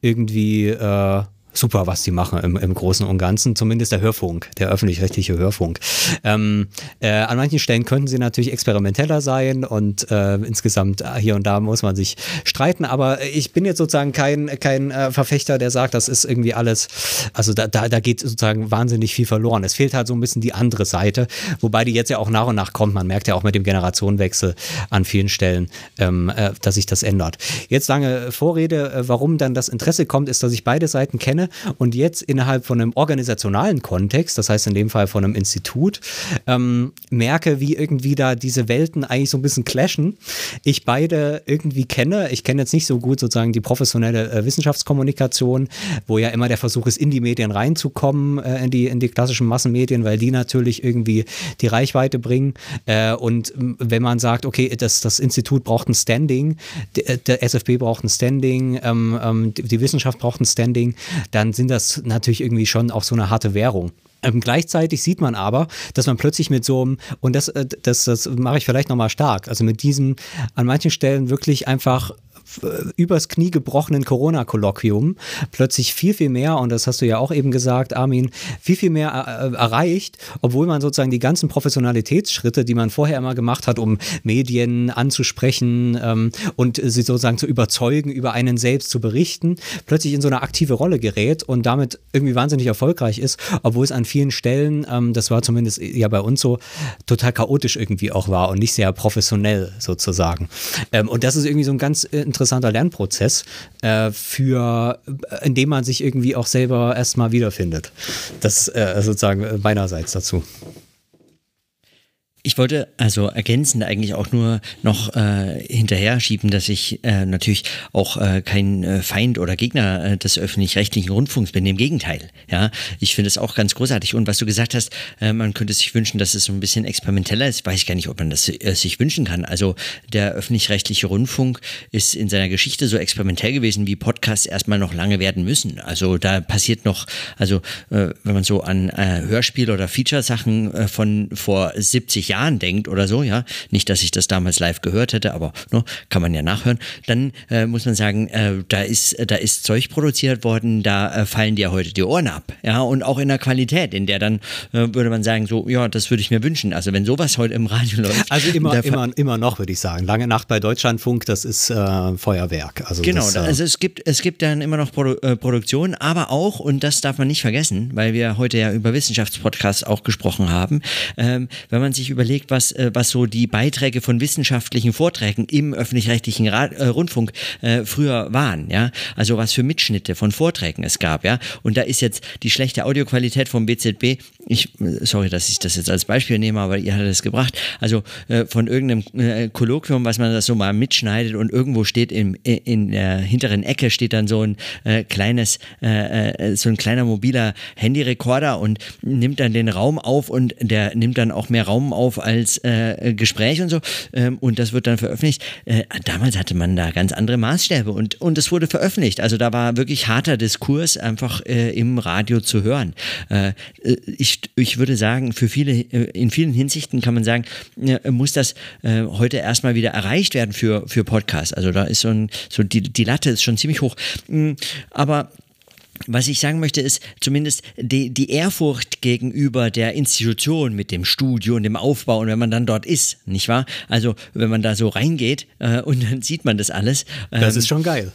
irgendwie äh, super, was die machen im, im Großen und Ganzen, zumindest der Hörfunk, der öffentlich-rechtliche Hörfunk. Ähm, äh, an manchen Stellen könnten sie natürlich experimenteller sein und äh, insgesamt äh, hier und da muss man sich streiten, aber ich bin jetzt sozusagen kein, kein äh, Verfechter, der sagt, das ist irgendwie alles, also da, da, da geht sozusagen wahnsinnig viel verloren. Es fehlt halt so ein bisschen die andere Seite, wobei die jetzt ja auch nach und nach kommt. Man merkt ja auch mit dem Generationenwechsel an vielen Stellen, ähm, äh, dass sich das ändert. Jetzt lange Vorrede, äh, warum dann das Interesse kommt, ist, dass ich beide Seiten kenne und jetzt innerhalb von einem organisationalen Kontext, das heißt in dem Fall von einem Institut, ähm, merke, wie irgendwie da diese Welten eigentlich so ein bisschen clashen. Ich beide irgendwie kenne, ich kenne jetzt nicht so gut sozusagen die professionelle äh, Wissenschaftskommunikation, wo ja immer der Versuch ist, in die Medien reinzukommen, äh, in, die, in die klassischen Massenmedien, weil die natürlich irgendwie die Reichweite bringen. Äh, und wenn man sagt, okay, das, das Institut braucht ein Standing, der, der SFB braucht ein Standing, ähm, ähm, die, die Wissenschaft braucht ein Standing, dann sind das natürlich irgendwie schon auch so eine harte Währung. Ähm, gleichzeitig sieht man aber, dass man plötzlich mit so einem, und das, äh, das, das mache ich vielleicht nochmal stark, also mit diesem an manchen Stellen wirklich einfach übers Knie gebrochenen Corona-Kolloquium plötzlich viel, viel mehr, und das hast du ja auch eben gesagt, Armin, viel, viel mehr äh, erreicht, obwohl man sozusagen die ganzen Professionalitätsschritte, die man vorher immer gemacht hat, um Medien anzusprechen ähm, und sie sozusagen zu überzeugen, über einen selbst zu berichten, plötzlich in so eine aktive Rolle gerät und damit irgendwie wahnsinnig erfolgreich ist, obwohl es an vielen Stellen, ähm, das war zumindest ja bei uns so, total chaotisch irgendwie auch war und nicht sehr professionell sozusagen. Ähm, und das ist irgendwie so ein ganz äh, interessanter Lernprozess, äh, für, in dem man sich irgendwie auch selber erstmal wiederfindet. Das äh, sozusagen meinerseits dazu. Ich wollte also ergänzend eigentlich auch nur noch äh, hinterher schieben, dass ich äh, natürlich auch äh, kein äh, Feind oder Gegner äh, des öffentlich-rechtlichen Rundfunks bin. Im Gegenteil. Ja, ich finde es auch ganz großartig. Und was du gesagt hast, äh, man könnte sich wünschen, dass es so ein bisschen experimenteller ist. Weiß ich gar nicht, ob man das sich wünschen kann. Also der öffentlich-rechtliche Rundfunk ist in seiner Geschichte so experimentell gewesen, wie Podcasts erstmal noch lange werden müssen. Also da passiert noch, also wenn man so an Hörspiel- oder Feature-Sachen von vor 70 Jahren Jahren denkt oder so, ja, nicht, dass ich das damals live gehört hätte, aber ne, kann man ja nachhören, dann äh, muss man sagen, äh, da ist da ist Zeug produziert worden, da äh, fallen dir heute die Ohren ab, ja, und auch in der Qualität, in der dann äh, würde man sagen, so, ja, das würde ich mir wünschen. Also wenn sowas heute im Radio läuft, also immer immer immer noch würde ich sagen, lange Nacht bei Deutschlandfunk, das ist äh, Feuerwerk. Also genau, das, äh, also es gibt es gibt dann immer noch Produ Produktion, aber auch und das darf man nicht vergessen, weil wir heute ja über Wissenschaftspodcasts auch gesprochen haben, ähm, wenn man sich über überlegt, was, äh, was so die Beiträge von wissenschaftlichen Vorträgen im öffentlich-rechtlichen äh, Rundfunk äh, früher waren, ja. Also was für Mitschnitte von Vorträgen es gab, ja. Und da ist jetzt die schlechte Audioqualität vom BZB, ich, sorry, dass ich das jetzt als Beispiel nehme, aber ihr hattet es gebracht, also äh, von irgendeinem äh, Kolloquium, was man das so mal mitschneidet und irgendwo steht im, in der hinteren Ecke steht dann so ein äh, kleines, so ein kleiner mobiler Handyrekorder und nimmt dann den Raum auf und der nimmt dann auch mehr Raum auf auf als äh, Gespräch und so ähm, und das wird dann veröffentlicht. Äh, damals hatte man da ganz andere Maßstäbe und und es wurde veröffentlicht. Also da war wirklich harter Diskurs einfach äh, im Radio zu hören. Äh, ich, ich würde sagen, für viele äh, in vielen Hinsichten kann man sagen, muss das heute erstmal wieder erreicht werden für für Podcasts. Also da ist so ein so die die Latte ist schon ziemlich hoch. Mm, aber was ich sagen möchte, ist zumindest die, die Ehrfurcht gegenüber der Institution mit dem Studio und dem Aufbau und wenn man dann dort ist, nicht wahr? Also wenn man da so reingeht äh, und dann sieht man das alles. Ähm, das ist schon geil.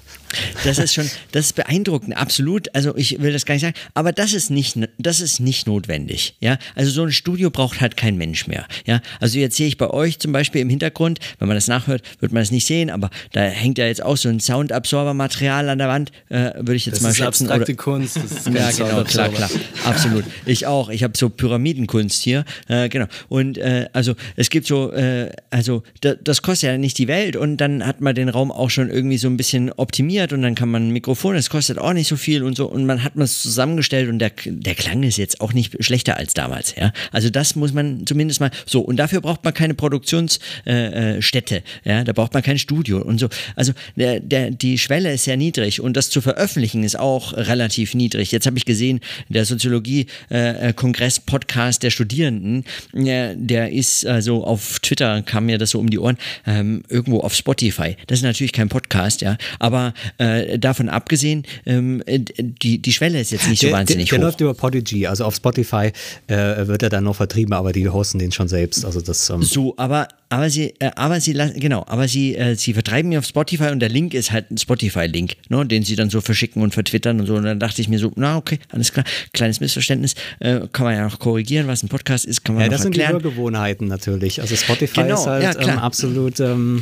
Das ist schon, das ist beeindruckend, absolut. Also ich will das gar nicht sagen, aber das ist nicht, das ist nicht notwendig. Ja, also so ein Studio braucht halt kein Mensch mehr. Ja, also jetzt sehe ich bei euch zum Beispiel im Hintergrund, wenn man das nachhört, wird man das nicht sehen, aber da hängt ja jetzt auch so ein Soundabsorber-Material an der Wand, äh, würde ich jetzt das mal ist schätzen. Abstrakte Kunst. ja, genau, klar, klar, absolut. Ich auch. Ich habe so Pyramidenkunst hier, äh, genau. Und äh, also es gibt so, äh, also das kostet ja nicht die Welt und dann hat man den Raum auch schon irgendwie so ein bisschen optimiert funktioniert und dann kann man ein Mikrofon, das kostet auch nicht so viel und so und man hat es zusammengestellt und der, der Klang ist jetzt auch nicht schlechter als damals, ja. Also das muss man zumindest mal so und dafür braucht man keine Produktionsstätte, äh, äh ja, da braucht man kein Studio und so. Also der, der, die Schwelle ist sehr niedrig und das zu veröffentlichen ist auch relativ niedrig. Jetzt habe ich gesehen, der Soziologie-Kongress-Podcast äh, der Studierenden, äh, der ist also auf Twitter kam mir das so um die Ohren, ähm, irgendwo auf Spotify. Das ist natürlich kein Podcast, ja, aber äh, davon abgesehen, ähm, die, die Schwelle ist jetzt nicht so wahnsinnig der, der, der hoch. Der läuft über Podigy, also auf Spotify äh, wird er dann noch vertrieben, aber die hosten den schon selbst. Also das, ähm so, aber aber sie, äh, aber sie lassen, genau, aber sie, äh, sie vertreiben ihn auf Spotify und der Link ist halt ein Spotify-Link, ne, den sie dann so verschicken und vertwittern und so. Und dann dachte ich mir so, na okay, alles klar, kleines Missverständnis, äh, kann man ja noch korrigieren, was ein Podcast ist, kann man ja, noch erklären. Ja, das sind die Hörgewohnheiten natürlich. Also Spotify genau, ist halt ja, ähm, absolut, ähm,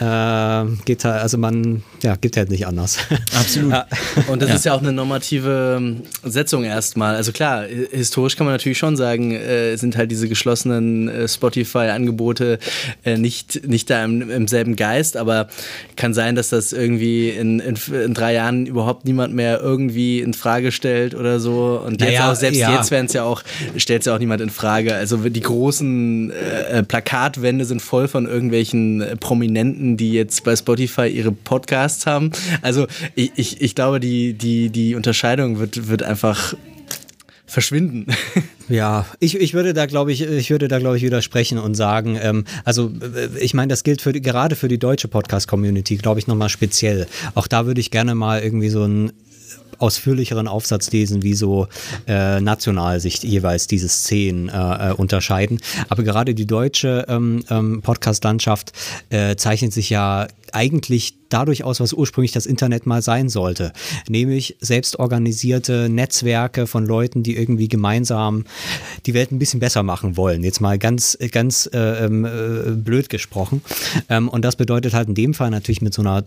äh, geht halt, also man, ja, geht halt nicht anders. Absolut. Ja. Und das ja. ist ja auch eine normative ähm, Setzung erstmal. Also klar, historisch kann man natürlich schon sagen, äh, sind halt diese geschlossenen äh, Spotify-Angebote äh, nicht, nicht da im, im, selben Geist, aber kann sein, dass das irgendwie in, in, in, drei Jahren überhaupt niemand mehr irgendwie in Frage stellt oder so. Und jetzt naja, auch, selbst ja. jetzt werden es ja auch, stellt es ja auch niemand in Frage. Also die großen äh, Plakatwände sind voll von irgendwelchen äh, Prominenten, die jetzt bei Spotify ihre Podcasts haben. Also ich, ich, ich glaube, die, die, die Unterscheidung wird, wird einfach verschwinden. Ja, ich, ich würde da glaube ich, ich würde da glaube ich widersprechen und sagen, ähm, also äh, ich meine, das gilt für die, gerade für die deutsche Podcast-Community, glaube ich nochmal speziell. Auch da würde ich gerne mal irgendwie so ein ausführlicheren Aufsatz lesen, wie so äh, national sich jeweils diese Szenen äh, äh, unterscheiden. Aber gerade die deutsche ähm, ähm, Podcast-Landschaft äh, zeichnet sich ja eigentlich dadurch aus, was ursprünglich das Internet mal sein sollte. Nämlich selbstorganisierte Netzwerke von Leuten, die irgendwie gemeinsam die Welt ein bisschen besser machen wollen. Jetzt mal ganz, ganz äh, ähm, äh, blöd gesprochen. Ähm, und das bedeutet halt in dem Fall natürlich mit so einer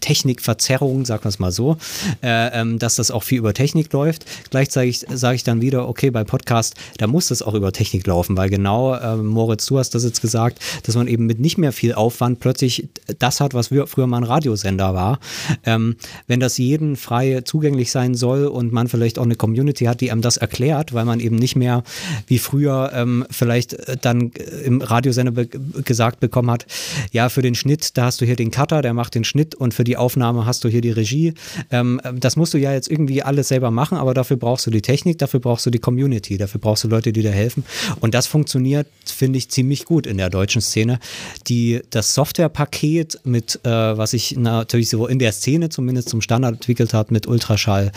Technikverzerrung, sagen wir es mal so, äh, ähm, dass das auch viel über Technik läuft. Gleichzeitig sage ich dann wieder, okay, bei Podcast, da muss das auch über Technik laufen, weil genau, äh, Moritz, du hast das jetzt gesagt, dass man eben mit nicht mehr viel Aufwand plötzlich das hat, was früher mal ein Radiosender war. Ähm, wenn das jeden frei zugänglich sein soll und man vielleicht auch eine Community hat, die einem das erklärt, weil man eben nicht mehr wie früher ähm, vielleicht äh, dann im Radiosender be gesagt bekommen hat, ja, für den Schnitt, da hast du hier den Cutter, der macht den Schnitt und für die Aufnahme hast du hier die Regie. Ähm, das musst du ja jetzt irgendwie alles selber machen, aber dafür brauchst du die Technik, dafür brauchst du die Community, dafür brauchst du Leute, die dir helfen. Und das funktioniert, finde ich, ziemlich gut in der deutschen Szene. Die, das Softwarepaket mit, äh, was sich natürlich so in der Szene zumindest zum Standard entwickelt hat, mit Ultraschall,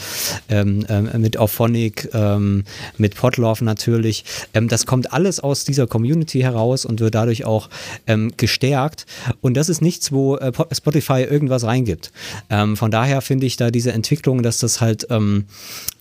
ähm, äh, mit Auphonic, ähm, mit Podlove natürlich, ähm, das kommt alles aus dieser Community heraus und wird dadurch auch ähm, gestärkt. Und das ist nichts, wo äh, Spotify irgendwas reingibt. Ähm, von daher finde ich da diese Entwicklung, dass das halt ähm,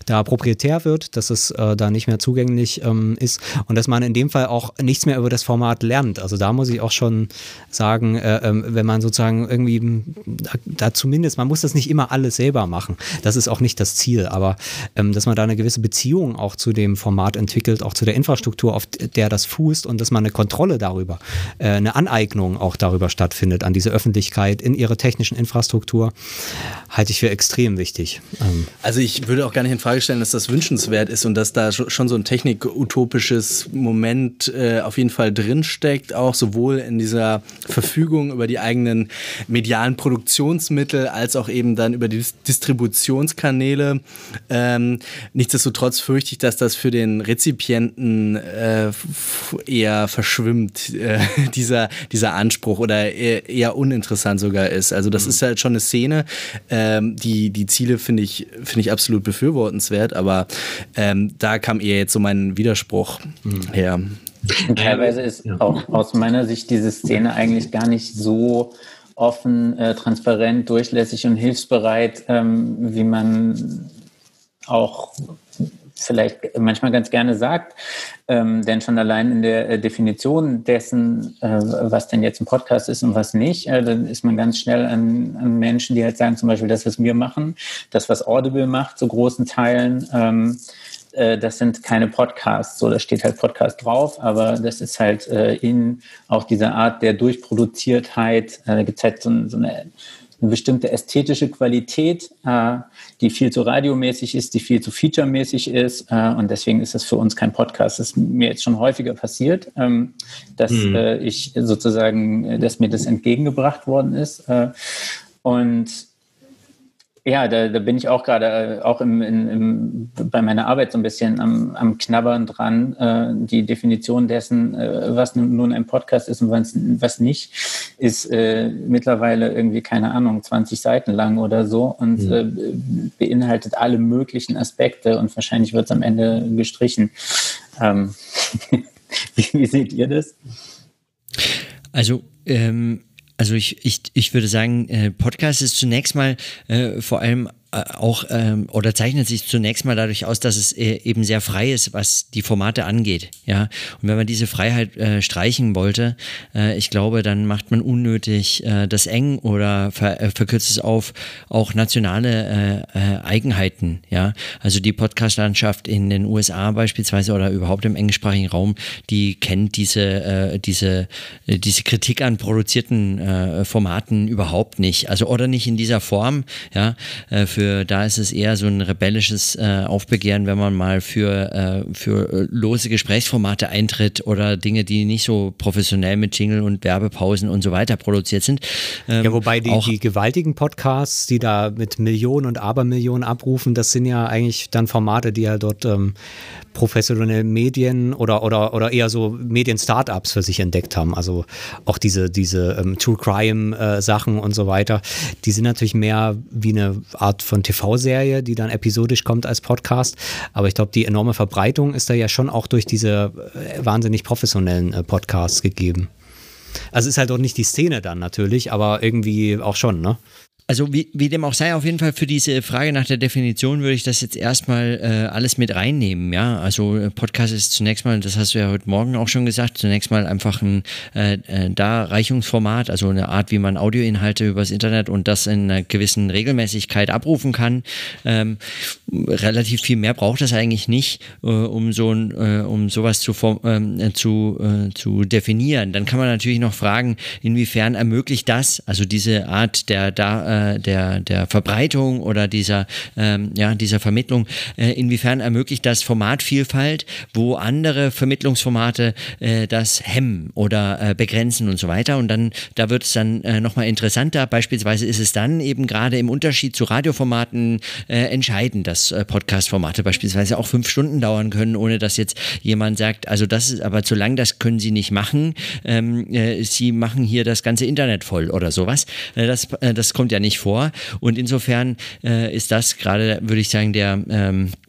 da proprietär wird, dass es äh, da nicht mehr zugänglich ähm, ist und dass man in dem Fall auch nichts mehr über das Format lernt. Also da muss ich auch schon sagen, äh, äh, wenn man sozusagen irgendwie da, da, zumindest, man muss das nicht immer alles selber machen. Das ist auch nicht das Ziel, aber ähm, dass man da eine gewisse Beziehung auch zu dem Format entwickelt, auch zu der Infrastruktur, auf der das fußt und dass man eine Kontrolle darüber, äh, eine Aneignung auch darüber stattfindet an diese Öffentlichkeit in ihre technischen Infrastruktur, halte ich für extrem wichtig. Ähm. Also ich würde auch gar nicht in Frage Frage stellen, dass das wünschenswert ist und dass da schon so ein technik-utopisches Moment äh, auf jeden Fall drinsteckt, auch sowohl in dieser Verfügung über die eigenen medialen Produktionsmittel als auch eben dann über die Distributionskanäle. Ähm, nichtsdestotrotz fürchte ich, dass das für den Rezipienten äh, eher verschwimmt, äh, dieser, dieser Anspruch oder eher, eher uninteressant sogar ist. Also das mhm. ist halt schon eine Szene, ähm, die, die Ziele finde ich, finde ich absolut befürwortenswert, aber ähm, da kam eher jetzt so mein Widerspruch mhm. her. Teilweise ist auch aus meiner Sicht diese Szene eigentlich gar nicht so offen, äh, transparent, durchlässig und hilfsbereit, ähm, wie man auch vielleicht manchmal ganz gerne sagt. Ähm, denn schon allein in der äh, Definition dessen, äh, was denn jetzt ein Podcast ist und was nicht, äh, dann ist man ganz schnell an, an, Menschen, die halt sagen, zum Beispiel das, was wir machen, das, was Audible macht, zu großen Teilen, ähm, äh, das sind keine Podcasts. So, da steht halt Podcast drauf, aber das ist halt äh, in auch dieser Art der Durchproduziertheit, äh, da gibt es halt so, so eine eine bestimmte ästhetische Qualität, die viel zu radiomäßig ist, die viel zu featuremäßig ist. Äh, und deswegen ist das für uns kein Podcast. Das ist mir jetzt schon häufiger passiert, ähm, dass mhm. äh, ich sozusagen, äh, dass mir das entgegengebracht worden ist. Äh, und ja, da, da bin ich auch gerade äh, auch im, in, im, bei meiner Arbeit so ein bisschen am, am Knabbern dran, äh, die Definition dessen, äh, was nun ein Podcast ist und was, was nicht, ist äh, mittlerweile irgendwie, keine Ahnung, 20 Seiten lang oder so und mhm. äh, beinhaltet alle möglichen Aspekte und wahrscheinlich wird es am Ende gestrichen. Ähm, wie, wie seht ihr das? Also, ähm, also ich, ich, ich würde sagen, äh, Podcast ist zunächst mal äh, vor allem auch ähm, oder zeichnet sich zunächst mal dadurch aus, dass es äh, eben sehr frei ist, was die Formate angeht. Ja, und wenn man diese Freiheit äh, streichen wollte, äh, ich glaube, dann macht man unnötig äh, das eng oder ver äh, verkürzt es auf auch nationale äh, äh, Eigenheiten. Ja, also die Podcast-Landschaft in den USA beispielsweise oder überhaupt im englischsprachigen Raum, die kennt diese äh, diese äh, diese Kritik an produzierten äh, Formaten überhaupt nicht. Also oder nicht in dieser Form. Ja, äh, für für, da ist es eher so ein rebellisches äh, Aufbegehren, wenn man mal für, äh, für äh, lose Gesprächsformate eintritt oder Dinge, die nicht so professionell mit Jingle und Werbepausen und so weiter produziert sind. Ähm, ja, wobei die, die gewaltigen Podcasts, die da mit Millionen und Abermillionen abrufen, das sind ja eigentlich dann Formate, die ja dort ähm, professionelle Medien oder, oder, oder eher so Medien-Startups für sich entdeckt haben. Also auch diese, diese ähm, True Crime-Sachen äh, und so weiter, die sind natürlich mehr wie eine Art von TV-Serie, die dann episodisch kommt als Podcast. Aber ich glaube, die enorme Verbreitung ist da ja schon auch durch diese äh, wahnsinnig professionellen äh, Podcasts gegeben. Also ist halt auch nicht die Szene dann natürlich, aber irgendwie auch schon, ne? Also wie, wie dem auch sei, auf jeden Fall für diese Frage nach der Definition würde ich das jetzt erstmal äh, alles mit reinnehmen. Ja, also äh, Podcast ist zunächst mal, das hast du ja heute Morgen auch schon gesagt, zunächst mal einfach ein äh, äh, Darreichungsformat, also eine Art, wie man Audioinhalte übers Internet und das in einer gewissen Regelmäßigkeit abrufen kann. Ähm, relativ viel mehr braucht das eigentlich nicht, äh, um so ein, äh, um sowas zu, äh, zu, äh, zu definieren. Dann kann man natürlich noch fragen, inwiefern ermöglicht das, also diese Art der da der, der Verbreitung oder dieser, ähm, ja, dieser Vermittlung, äh, inwiefern ermöglicht das Formatvielfalt, wo andere Vermittlungsformate äh, das hemmen oder äh, begrenzen und so weiter. Und dann, da wird es dann äh, nochmal interessanter. Beispielsweise ist es dann eben gerade im Unterschied zu Radioformaten äh, entscheidend, dass äh, Podcast-Formate beispielsweise auch fünf Stunden dauern können, ohne dass jetzt jemand sagt, also das ist aber zu lang, das können Sie nicht machen. Ähm, äh, Sie machen hier das ganze Internet voll oder sowas. Das, das kommt ja nicht nicht vor. Und insofern äh, ist das gerade, würde ich sagen, der ähm, äh,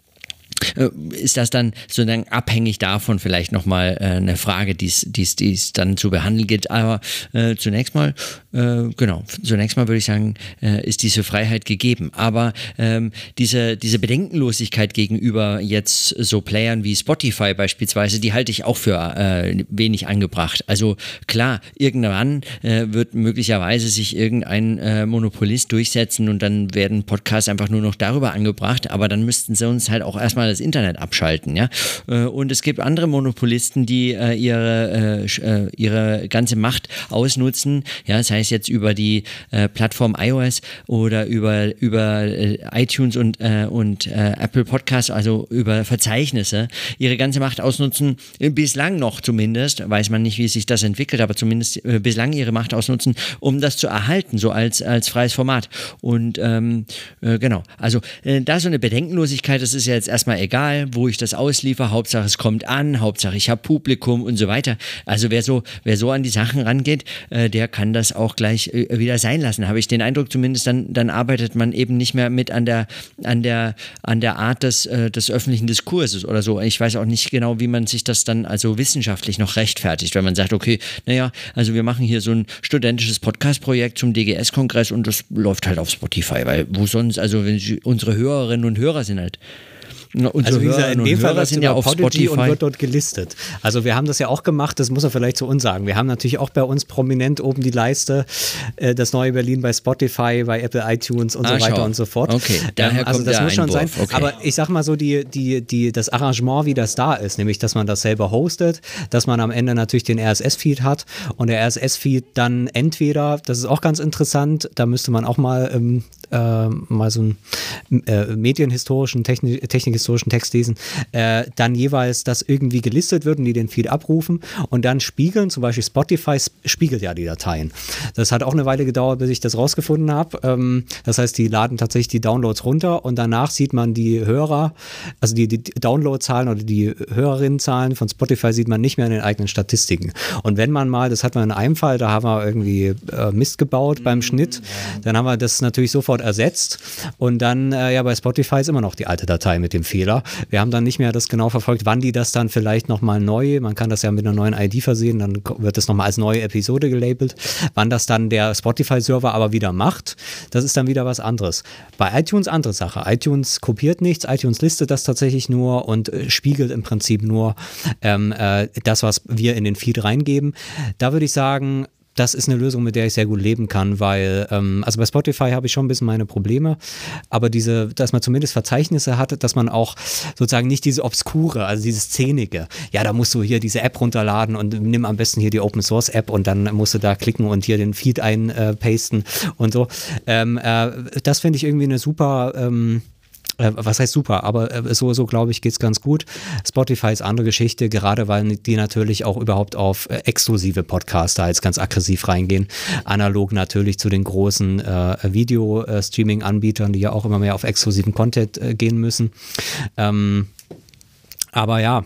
ist das dann sozusagen abhängig davon vielleicht nochmal äh, eine Frage, die es dann zu behandeln gilt. Aber äh, zunächst mal, äh, genau, zunächst mal würde ich sagen, äh, ist diese Freiheit gegeben. Aber ähm, diese, diese Bedenkenlosigkeit gegenüber jetzt so Playern wie Spotify beispielsweise, die halte ich auch für äh, wenig angebracht. Also klar, irgendwann wird möglicherweise sich irgendein Monopolist durchsetzen und dann werden Podcasts einfach nur noch darüber angebracht, aber dann müssten sie uns halt auch erstmal das Internet abschalten. Ja? Äh, und es gibt andere Monopolisten, die äh, ihre, äh, ihre ganze Macht ausnutzen, ja, das heißt jetzt über die Plattform iOS oder über, über iTunes und, und Apple Podcasts, also über Verzeichnisse, ihre ganze Macht ausnutzen, bislang noch zumindest, weiß man nicht, wie sich das entwickelt, aber zumindest bislang ihre Macht ausnutzen, um das zu erhalten, so als, als freies Format. Und ähm, genau, also da so eine Bedenkenlosigkeit, das ist ja jetzt erstmal egal, wo ich das ausliefer, Hauptsache es kommt an, Hauptsache ich habe Publikum und so weiter. Also wer so, wer so an die Sachen rangeht, äh, der kann das auch gleich äh, wieder sein lassen, habe ich den Eindruck zumindest, dann, dann arbeitet man eben nicht mehr mit an der, an der, an der Art des, äh, des öffentlichen Diskurses oder so. Ich weiß auch nicht genau, wie man sich das dann also wissenschaftlich noch rechtfertigt, wenn man sagt, okay, naja, also wir machen hier so ein studentisches Podcast-Projekt zum DGS-Kongress und das läuft halt auf Spotify, weil wo sonst, also wenn unsere Hörerinnen und Hörer sind halt Unsere also wie gesagt, in dem Fall sind ja auf Spotify und wird dort gelistet. Also wir haben das ja auch gemacht, das muss er vielleicht zu uns sagen. Wir haben natürlich auch bei uns prominent oben die Leiste, äh, das neue Berlin bei Spotify, bei Apple iTunes und ah, so weiter schau. und so fort. Okay, daher ähm, also das muss schon Einwurf. sein. Okay. Aber ich sag mal so, die, die, die, das Arrangement, wie das da ist, nämlich, dass man das selber hostet, dass man am Ende natürlich den RSS-Feed hat und der RSS-Feed dann entweder, das ist auch ganz interessant, da müsste man auch mal, ähm, äh, mal so einen äh, medienhistorischen, Technik historischen Text lesen, äh, dann jeweils das irgendwie gelistet wird und die den Feed abrufen und dann spiegeln, zum Beispiel Spotify spiegelt ja die Dateien. Das hat auch eine Weile gedauert, bis ich das rausgefunden habe. Ähm, das heißt, die laden tatsächlich die Downloads runter und danach sieht man die Hörer, also die, die Downloadzahlen oder die Hörerinnenzahlen von Spotify sieht man nicht mehr in den eigenen Statistiken. Und wenn man mal, das hat man in einem Fall, da haben wir irgendwie äh, Mist gebaut beim Schnitt, dann haben wir das natürlich sofort ersetzt und dann, äh, ja, bei Spotify ist immer noch die alte Datei mit dem Fehler. Wir haben dann nicht mehr das genau verfolgt, wann die das dann vielleicht nochmal neu, man kann das ja mit einer neuen ID versehen, dann wird das nochmal als neue Episode gelabelt. Wann das dann der Spotify-Server aber wieder macht, das ist dann wieder was anderes. Bei iTunes andere Sache. iTunes kopiert nichts, iTunes listet das tatsächlich nur und äh, spiegelt im Prinzip nur ähm, äh, das, was wir in den Feed reingeben. Da würde ich sagen, das ist eine Lösung, mit der ich sehr gut leben kann, weil, ähm, also bei Spotify habe ich schon ein bisschen meine Probleme, aber diese, dass man zumindest Verzeichnisse hat, dass man auch sozusagen nicht diese obskure, also diese Szenige, ja, da musst du hier diese App runterladen und nimm am besten hier die Open Source App und dann musst du da klicken und hier den Feed einpasten äh, und so. Ähm, äh, das finde ich irgendwie eine super, ähm, äh, was heißt super, aber äh, so, so glaube ich, geht es ganz gut. Spotify ist andere Geschichte, gerade weil die natürlich auch überhaupt auf äh, exklusive Podcaster jetzt ganz aggressiv reingehen. Analog natürlich zu den großen äh, Video-Streaming-Anbietern, die ja auch immer mehr auf exklusiven Content äh, gehen müssen. Ähm, aber ja,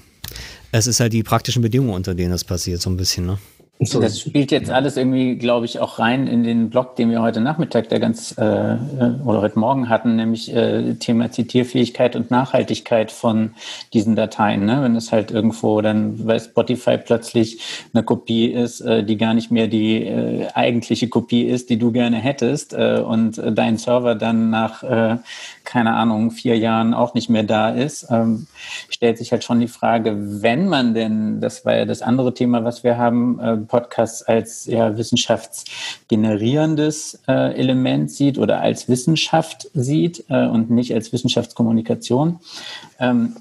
es ist halt die praktischen Bedingungen, unter denen das passiert, so ein bisschen, ne? So. Das spielt jetzt alles irgendwie, glaube ich, auch rein in den Blog, den wir heute Nachmittag der ganz äh, oder heute Morgen hatten, nämlich äh, Thema Zitierfähigkeit und Nachhaltigkeit von diesen Dateien. Ne? Wenn es halt irgendwo dann bei Spotify plötzlich eine Kopie ist, äh, die gar nicht mehr die äh, eigentliche Kopie ist, die du gerne hättest, äh, und dein Server dann nach äh, keine Ahnung, vier Jahren auch nicht mehr da ist, ähm, stellt sich halt schon die Frage, wenn man denn, das war ja das andere Thema, was wir haben, äh, Podcasts als ja, wissenschaftsgenerierendes äh, Element sieht oder als Wissenschaft sieht äh, und nicht als Wissenschaftskommunikation. Ähm,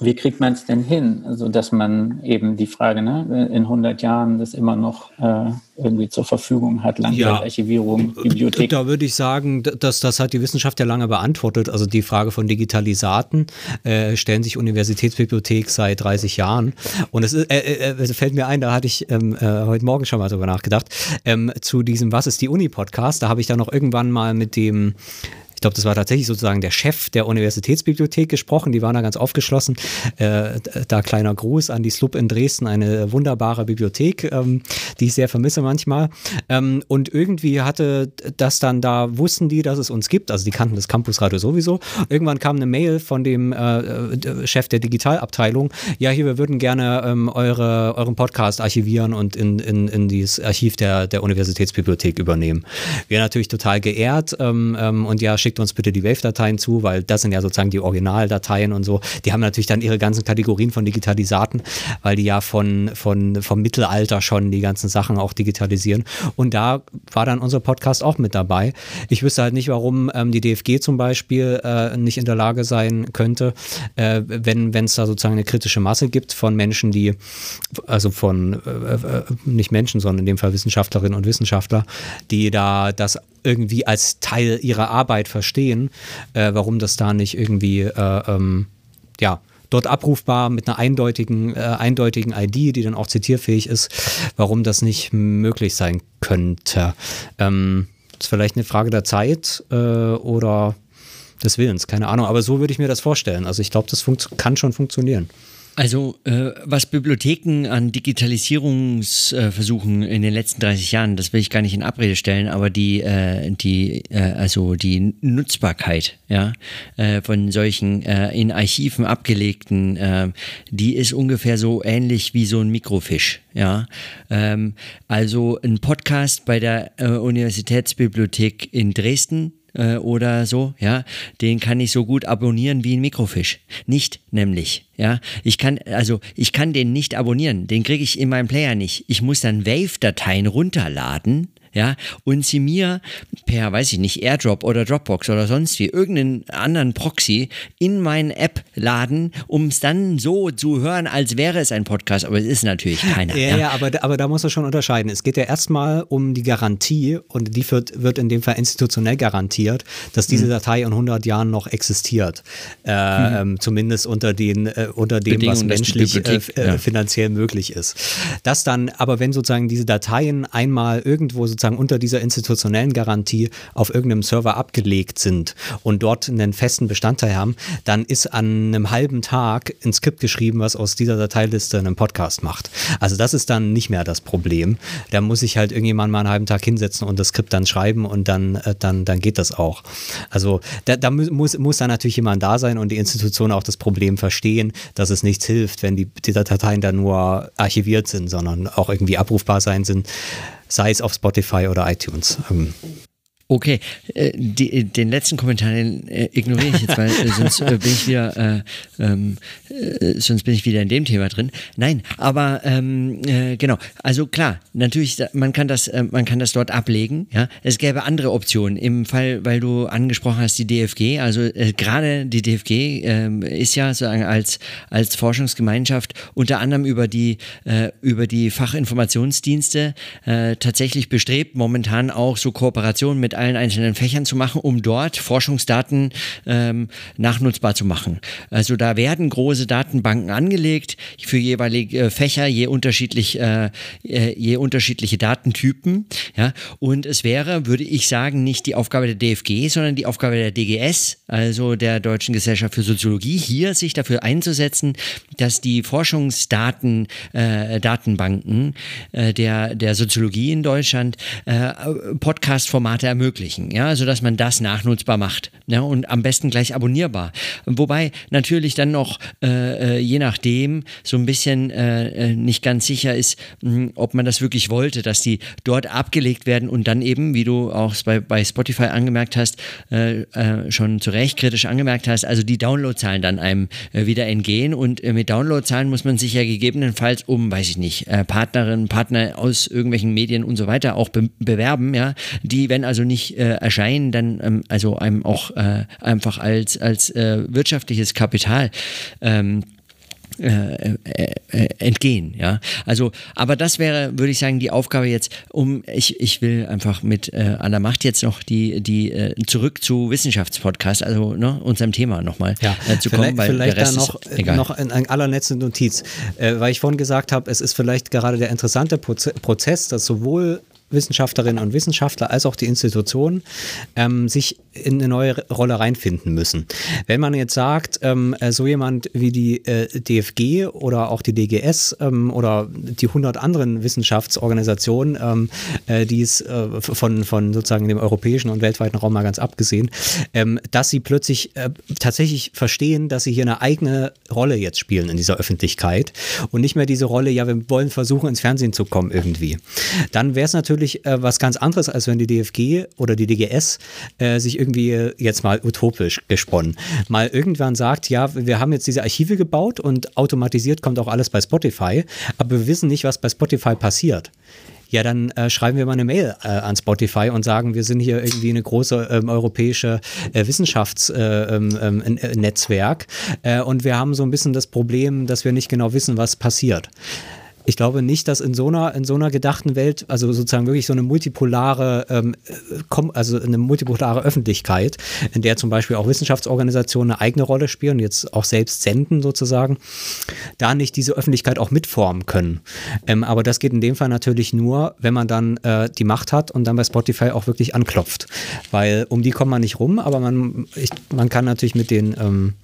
wie kriegt man es denn hin, also dass man eben die Frage, ne, in 100 Jahren das immer noch äh, irgendwie zur Verfügung hat, Langzeitarchivierung, ja, Bibliothek? Da würde ich sagen, dass das hat die Wissenschaft ja lange beantwortet. Also die Frage von Digitalisaten äh, stellen sich Universitätsbibliothek seit 30 Jahren. Und es ist, äh, äh, äh, fällt mir ein, da hatte ich ähm, äh, heute Morgen schon mal drüber nachgedacht, ähm, zu diesem Was ist die Uni-Podcast. Da habe ich dann noch irgendwann mal mit dem ich glaube, das war tatsächlich sozusagen der Chef der Universitätsbibliothek gesprochen. Die waren da ganz aufgeschlossen. Äh, da kleiner Gruß an die SLUB in Dresden, eine wunderbare Bibliothek, ähm, die ich sehr vermisse manchmal. Ähm, und irgendwie hatte das dann da, wussten die, dass es uns gibt. Also die kannten das Campusradio sowieso. Irgendwann kam eine Mail von dem äh, äh, Chef der Digitalabteilung. Ja, hier, wir würden gerne ähm, eure, euren Podcast archivieren und in, in, in dieses Archiv der, der Universitätsbibliothek übernehmen. Wir natürlich total geehrt ähm, ähm, und ja, schickt uns bitte die Wave-Dateien zu, weil das sind ja sozusagen die Originaldateien und so. Die haben natürlich dann ihre ganzen Kategorien von Digitalisaten, weil die ja von, von, vom Mittelalter schon die ganzen Sachen auch digitalisieren. Und da war dann unser Podcast auch mit dabei. Ich wüsste halt nicht, warum ähm, die DFG zum Beispiel äh, nicht in der Lage sein könnte, äh, wenn es da sozusagen eine kritische Masse gibt von Menschen, die, also von äh, äh, nicht Menschen, sondern in dem Fall Wissenschaftlerinnen und Wissenschaftler, die da das irgendwie als Teil ihrer Arbeit verstehen, äh, warum das da nicht irgendwie, äh, ähm, ja, dort abrufbar mit einer eindeutigen, äh, eindeutigen ID, die dann auch zitierfähig ist, warum das nicht möglich sein könnte. Ähm, ist vielleicht eine Frage der Zeit äh, oder des Willens, keine Ahnung. Aber so würde ich mir das vorstellen. Also ich glaube, das kann schon funktionieren. Also äh, was Bibliotheken an Digitalisierungsversuchen äh, in den letzten 30 Jahren, das will ich gar nicht in Abrede stellen, aber die, äh, die, äh, also die Nutzbarkeit ja, äh, von solchen äh, in Archiven abgelegten, äh, die ist ungefähr so ähnlich wie so ein Mikrofisch. Ja, ähm, also ein Podcast bei der äh, Universitätsbibliothek in Dresden äh, oder so, ja, den kann ich so gut abonnieren wie ein Mikrofisch. Nicht nämlich, ja. Ich kann, also ich kann den nicht abonnieren, den kriege ich in meinem Player nicht. Ich muss dann Wave-Dateien runterladen ja, und sie mir per, weiß ich nicht, AirDrop oder Dropbox oder sonst wie irgendeinen anderen Proxy in meine App laden, um es dann so zu hören, als wäre es ein Podcast, aber es ist natürlich keiner. Ja, ja, ja aber, aber da muss man schon unterscheiden. Es geht ja erstmal um die Garantie und die wird, wird in dem Fall institutionell garantiert, dass diese mhm. Datei in 100 Jahren noch existiert. Äh, mhm. Zumindest unter, den, äh, unter dem, was menschlich äh, ja. finanziell möglich ist. Das dann, aber wenn sozusagen diese Dateien einmal irgendwo sozusagen sozusagen unter dieser institutionellen Garantie auf irgendeinem Server abgelegt sind und dort einen festen Bestandteil haben, dann ist an einem halben Tag ein Skript geschrieben, was aus dieser Dateiliste einen Podcast macht. Also das ist dann nicht mehr das Problem. Da muss ich halt irgendjemand mal einen halben Tag hinsetzen und das Skript dann schreiben und dann, äh, dann, dann geht das auch. Also da, da muss, muss dann natürlich jemand da sein und die Institutionen auch das Problem verstehen, dass es nichts hilft, wenn die, die Dateien dann nur archiviert sind, sondern auch irgendwie abrufbar sein sind sei es auf Spotify oder iTunes. Ähm, Okay, äh, die, den letzten Kommentar den, äh, ignoriere ich jetzt, weil äh, sonst äh, bin ich wieder, äh, ähm, äh, sonst bin ich wieder in dem Thema drin. Nein, aber ähm, genau. Also klar, natürlich, man kann das, man kann das dort ablegen. Ja, es gäbe andere Optionen. Im Fall, weil du angesprochen hast, die DFG. Also gerade die DFG ähm, ist ja sozusagen als als Forschungsgemeinschaft unter anderem über die über die Fachinformationsdienste tatsächlich bestrebt, momentan auch so Kooperationen mit allen einzelnen Fächern zu machen, um dort Forschungsdaten ähm, nachnutzbar zu machen. Also da werden große Datenbanken angelegt für jeweilige äh, Fächer, je unterschiedlich, äh, äh, je unterschiedliche Datentypen. Ja? Und es wäre, würde ich sagen, nicht die Aufgabe der DFG, sondern die Aufgabe der DGS, also der Deutschen Gesellschaft für Soziologie, hier sich dafür einzusetzen, dass die Forschungsdaten, äh, Datenbanken äh, der, der Soziologie in Deutschland äh, Podcast-Formate ermöglichen ermöglichen, ja, sodass man das nachnutzbar macht ja, und am besten gleich abonnierbar. Wobei natürlich dann noch, äh, äh je nachdem, so ein bisschen äh, äh, nicht ganz sicher ist, hm, ob man das wirklich wollte, dass die dort abgelegt werden und dann eben, wie du auch bei, bei Spotify angemerkt hast, äh, äh, schon zu Recht kritisch angemerkt hast, also die Downloadzahlen dann einem wieder entgehen und mit Downloadzahlen muss man sich ja gegebenenfalls um, weiß ich nicht, Partnerinnen, Partner aus irgendwelchen Medien und so weiter auch be bewerben, ja, die, wenn also nicht nicht äh, erscheinen, dann ähm, also einem auch äh, einfach als, als äh, wirtschaftliches Kapital ähm, äh, äh, äh, entgehen, ja. Also, aber das wäre, würde ich sagen, die Aufgabe jetzt, um, ich, ich will einfach mit äh, aller Macht jetzt noch die, die äh, zurück zu Wissenschaftspodcast, also ne, unserem Thema nochmal ja, zu kommen, weil vielleicht der Rest da noch, ist egal. noch in, in allerletzte Notiz, weil ich vorhin gesagt habe, es ist vielleicht gerade der interessante Prozess, dass sowohl Wissenschaftlerinnen und Wissenschaftler als auch die Institutionen ähm, sich in eine neue Rolle reinfinden müssen. Wenn man jetzt sagt, ähm, äh, so jemand wie die äh, DFG oder auch die DGS ähm, oder die 100 anderen Wissenschaftsorganisationen, ähm, äh, die es äh, von, von sozusagen dem europäischen und weltweiten Raum mal ganz abgesehen, ähm, dass sie plötzlich äh, tatsächlich verstehen, dass sie hier eine eigene Rolle jetzt spielen in dieser Öffentlichkeit und nicht mehr diese Rolle, ja, wir wollen versuchen, ins Fernsehen zu kommen irgendwie. Dann wäre es natürlich äh, was ganz anderes, als wenn die DFG oder die DGS sich irgendwie irgendwie jetzt mal utopisch gesponnen, mal irgendwann sagt, ja, wir haben jetzt diese Archive gebaut und automatisiert kommt auch alles bei Spotify, aber wir wissen nicht, was bei Spotify passiert. Ja, dann äh, schreiben wir mal eine Mail äh, an Spotify und sagen, wir sind hier irgendwie eine große ähm, europäische äh, Wissenschaftsnetzwerk äh, ähm, ähm, äh, und wir haben so ein bisschen das Problem, dass wir nicht genau wissen, was passiert ich glaube nicht, dass in so einer, in so einer gedachten Welt, also sozusagen wirklich so eine multipolare, ähm, also eine multipolare Öffentlichkeit, in der zum Beispiel auch Wissenschaftsorganisationen eine eigene Rolle spielen, jetzt auch selbst senden sozusagen, da nicht diese Öffentlichkeit auch mitformen können. Ähm, aber das geht in dem Fall natürlich nur, wenn man dann äh, die Macht hat und dann bei Spotify auch wirklich anklopft. Weil um die kommt man nicht rum, aber man, ich, man kann natürlich mit den ähm,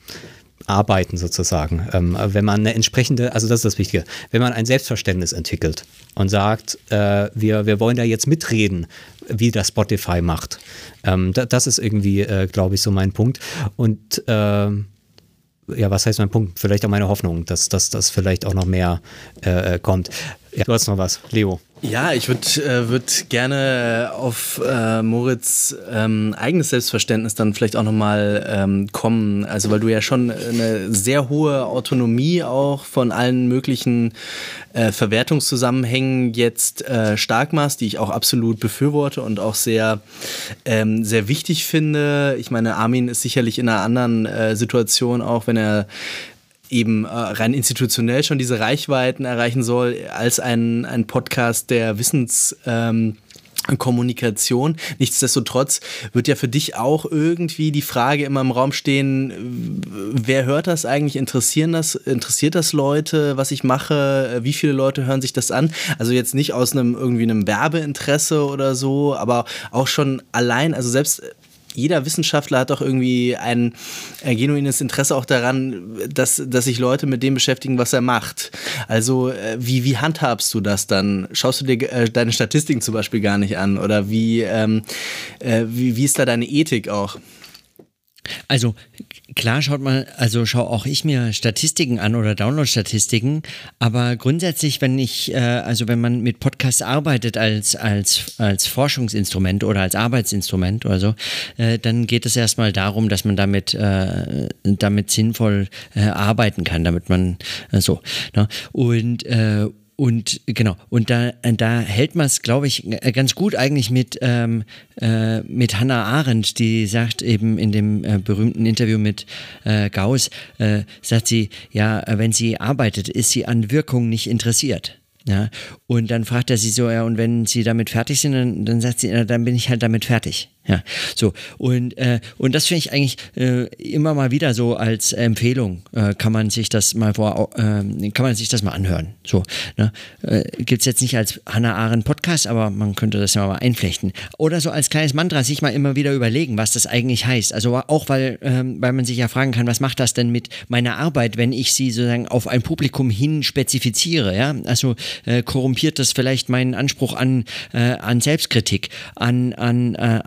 arbeiten sozusagen. Ähm, wenn man eine entsprechende, also das ist das Wichtige, wenn man ein Selbstverständnis entwickelt und sagt, äh, wir, wir wollen da jetzt mitreden, wie das Spotify macht. Ähm, da, das ist irgendwie, äh, glaube ich, so mein Punkt. Und äh, ja, was heißt mein Punkt? Vielleicht auch meine Hoffnung, dass das vielleicht auch noch mehr äh, kommt. Ja, du hast noch was, Leo. Ja, ich würde äh, würd gerne auf äh, Moritz ähm, eigenes Selbstverständnis dann vielleicht auch nochmal ähm, kommen. Also weil du ja schon eine sehr hohe Autonomie auch von allen möglichen äh, Verwertungszusammenhängen jetzt äh, stark machst, die ich auch absolut befürworte und auch sehr, ähm, sehr wichtig finde. Ich meine, Armin ist sicherlich in einer anderen äh, Situation auch, wenn er eben äh, rein institutionell schon diese Reichweiten erreichen soll, als ein, ein Podcast der Wissens... Ähm, Kommunikation. Nichtsdestotrotz wird ja für dich auch irgendwie die Frage immer im Raum stehen, wer hört das eigentlich? Interessieren das, interessiert das Leute, was ich mache? Wie viele Leute hören sich das an? Also jetzt nicht aus einem irgendwie einem Werbeinteresse oder so, aber auch schon allein, also selbst jeder Wissenschaftler hat doch irgendwie ein, ein genuines Interesse auch daran, dass, dass sich Leute mit dem beschäftigen, was er macht. Also äh, wie, wie handhabst du das dann? Schaust du dir äh, deine Statistiken zum Beispiel gar nicht an? Oder wie, ähm, äh, wie, wie ist da deine Ethik auch? Also klar schaut man, also schaue auch ich mir Statistiken an oder Download-Statistiken, aber grundsätzlich, wenn ich, äh, also wenn man mit Podcasts arbeitet als, als, als Forschungsinstrument oder als Arbeitsinstrument oder so, äh, dann geht es erstmal darum, dass man damit, äh, damit sinnvoll äh, arbeiten kann, damit man äh, so. Ne? Und äh, und genau, und da, da hält man es, glaube ich, ganz gut eigentlich mit, ähm, äh, mit Hannah Arendt, die sagt eben in dem äh, berühmten Interview mit äh, Gauss, äh, sagt sie, ja, wenn sie arbeitet, ist sie an Wirkung nicht interessiert. Ja, und dann fragt er sie so, ja, und wenn sie damit fertig sind, dann, dann sagt sie, ja, dann bin ich halt damit fertig. Ja, so und äh, und das finde ich eigentlich äh, immer mal wieder so als Empfehlung äh, kann man sich das mal vor äh, kann man sich das mal anhören. So ne? äh, gibt's jetzt nicht als Hannah Arendt Podcast, aber man könnte das ja mal einflechten oder so als kleines Mantra sich mal immer wieder überlegen, was das eigentlich heißt. Also auch weil ähm, weil man sich ja fragen kann, was macht das denn mit meiner Arbeit, wenn ich sie sozusagen auf ein Publikum hin spezifiziere? Ja, also äh, korrumpiert das vielleicht meinen Anspruch an äh, an Selbstkritik, an an äh,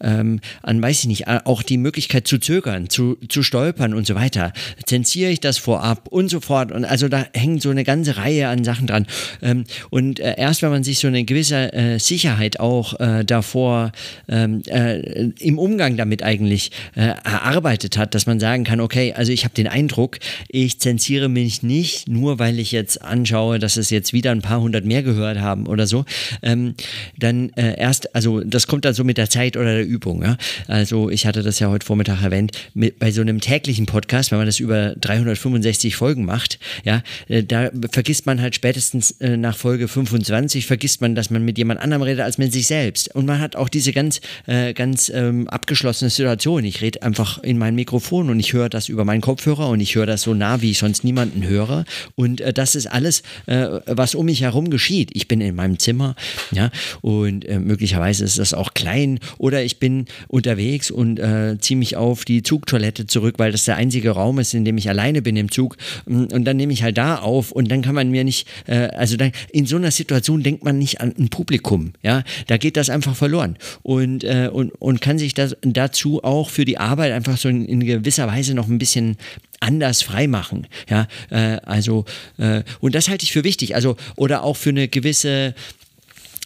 ähm, an, weiß ich nicht, auch die Möglichkeit zu zögern, zu, zu stolpern und so weiter. Zensiere ich das vorab und so fort. Und also da hängt so eine ganze Reihe an Sachen dran. Ähm, und äh, erst wenn man sich so eine gewisse äh, Sicherheit auch äh, davor ähm, äh, im Umgang damit eigentlich äh, erarbeitet hat, dass man sagen kann, okay, also ich habe den Eindruck, ich zensiere mich nicht, nur weil ich jetzt anschaue, dass es jetzt wieder ein paar hundert mehr gehört haben oder so, ähm, dann äh, erst, also das kommt dann so mit der Zeit Zeit oder der Übung. Ja? Also ich hatte das ja heute Vormittag erwähnt, mit, bei so einem täglichen Podcast, wenn man das über 365 Folgen macht, ja, äh, da vergisst man halt spätestens äh, nach Folge 25, vergisst man, dass man mit jemand anderem redet als mit sich selbst. Und man hat auch diese ganz, äh, ganz ähm, abgeschlossene Situation. Ich rede einfach in mein Mikrofon und ich höre das über meinen Kopfhörer und ich höre das so nah, wie ich sonst niemanden höre. Und das ist alles, was um mich herum geschieht. Ich bin in meinem Zimmer, ja, und möglicherweise ist das auch klein oder ich bin unterwegs und äh, ziehe mich auf die Zugtoilette zurück, weil das der einzige Raum ist, in dem ich alleine bin im Zug. Mm, und dann nehme ich halt da auf und dann kann man mir nicht, äh, also dann, in so einer Situation denkt man nicht an ein Publikum. Ja, da geht das einfach verloren und, äh, und, und kann sich das dazu auch für die Arbeit einfach so in, in gewisser Weise noch ein bisschen anders freimachen. Ja, äh, also, äh, und das halte ich für wichtig. Also, oder auch für eine gewisse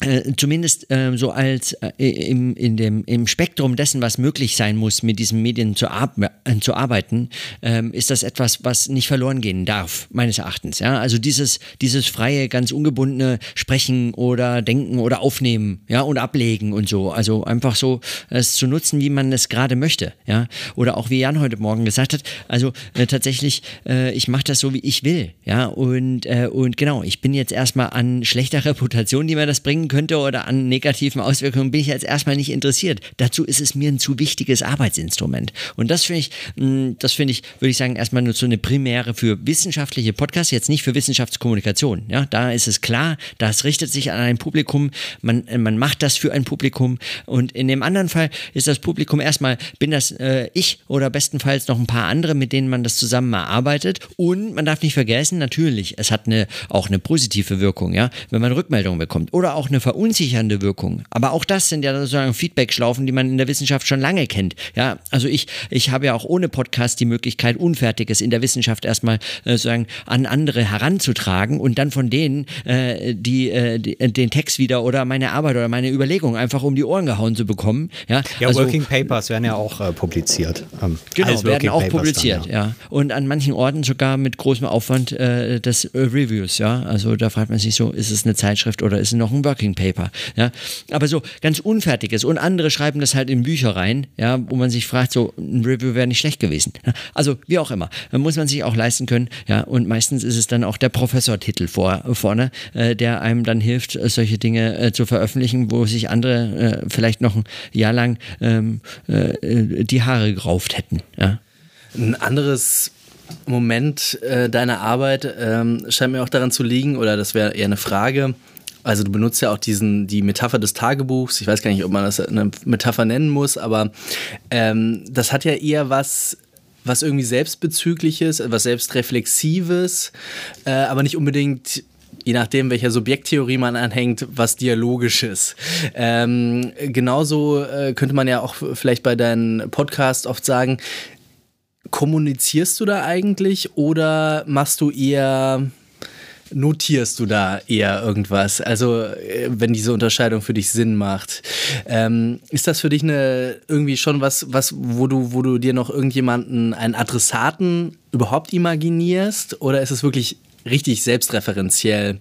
äh, zumindest äh, so als äh, im, in dem, im Spektrum dessen, was möglich sein muss, mit diesen Medien zu, ar äh, zu arbeiten, ähm, ist das etwas, was nicht verloren gehen darf, meines Erachtens. Ja? Also dieses, dieses freie, ganz ungebundene Sprechen oder Denken oder Aufnehmen ja? und Ablegen und so. Also einfach so es zu nutzen, wie man es gerade möchte. Ja? Oder auch wie Jan heute Morgen gesagt hat, also äh, tatsächlich, äh, ich mache das so, wie ich will. Ja? Und, und genau, ich bin jetzt erstmal an schlechter Reputation, die mir das bringen könnte oder an negativen Auswirkungen bin ich jetzt erstmal nicht interessiert. Dazu ist es mir ein zu wichtiges Arbeitsinstrument. Und das finde ich, mm, das finde ich, würde ich sagen, erstmal nur so eine Primäre für wissenschaftliche Podcasts, jetzt nicht für Wissenschaftskommunikation. Ja, da ist es klar, das richtet sich an ein Publikum, man, man macht das für ein Publikum und in dem anderen Fall ist das Publikum erstmal, bin das äh, ich oder bestenfalls noch ein paar andere, mit denen man das zusammen erarbeitet und man darf nicht vergessen, natürlich, es hat eine, auch eine positive Wirkung, ja, wenn man Rückmeldungen bekommt oder auch eine verunsichernde Wirkung. Aber auch das sind ja sozusagen Feedback-Schlaufen, die man in der Wissenschaft schon lange kennt. Ja, also ich, ich habe ja auch ohne Podcast die Möglichkeit, Unfertiges in der Wissenschaft erstmal äh, sozusagen an andere heranzutragen und dann von denen äh, die, äh, die, äh, den Text wieder oder meine Arbeit oder meine Überlegung einfach um die Ohren gehauen zu bekommen. Ja, ja also, Working Papers werden ja auch äh, publiziert. Ähm, genau, werden auch Papers publiziert, dann, ja. ja. Und an manchen Orten sogar mit großem Aufwand des Reviews, ja. Also da fragt man sich so, ist es eine Zeitschrift oder ist es noch ein Working Paper. Ja? Aber so ganz Unfertiges. Und andere schreiben das halt in Bücher rein, ja, wo man sich fragt, so ein Review wäre nicht schlecht gewesen. Ja? Also wie auch immer. Da muss man sich auch leisten können. Ja? Und meistens ist es dann auch der Professortitel vor, vorne, äh, der einem dann hilft, solche Dinge äh, zu veröffentlichen, wo sich andere äh, vielleicht noch ein Jahr lang ähm, äh, die Haare gerauft hätten. Ja? Ein anderes Moment äh, deiner Arbeit ähm, scheint mir auch daran zu liegen, oder das wäre eher eine Frage, also du benutzt ja auch diesen, die Metapher des Tagebuchs. Ich weiß gar nicht, ob man das eine Metapher nennen muss, aber ähm, das hat ja eher was, was irgendwie selbstbezügliches, was selbstreflexives, äh, aber nicht unbedingt je nachdem, welcher Subjekttheorie man anhängt, was dialogisches. Ähm, genauso äh, könnte man ja auch vielleicht bei deinen Podcasts oft sagen, kommunizierst du da eigentlich oder machst du eher notierst du da eher irgendwas? Also, äh, wenn diese Unterscheidung für dich Sinn macht. Ähm, ist das für dich eine irgendwie schon was, was, wo du, wo du dir noch irgendjemanden, einen Adressaten überhaupt imaginierst? Oder ist es wirklich richtig selbstreferenziell?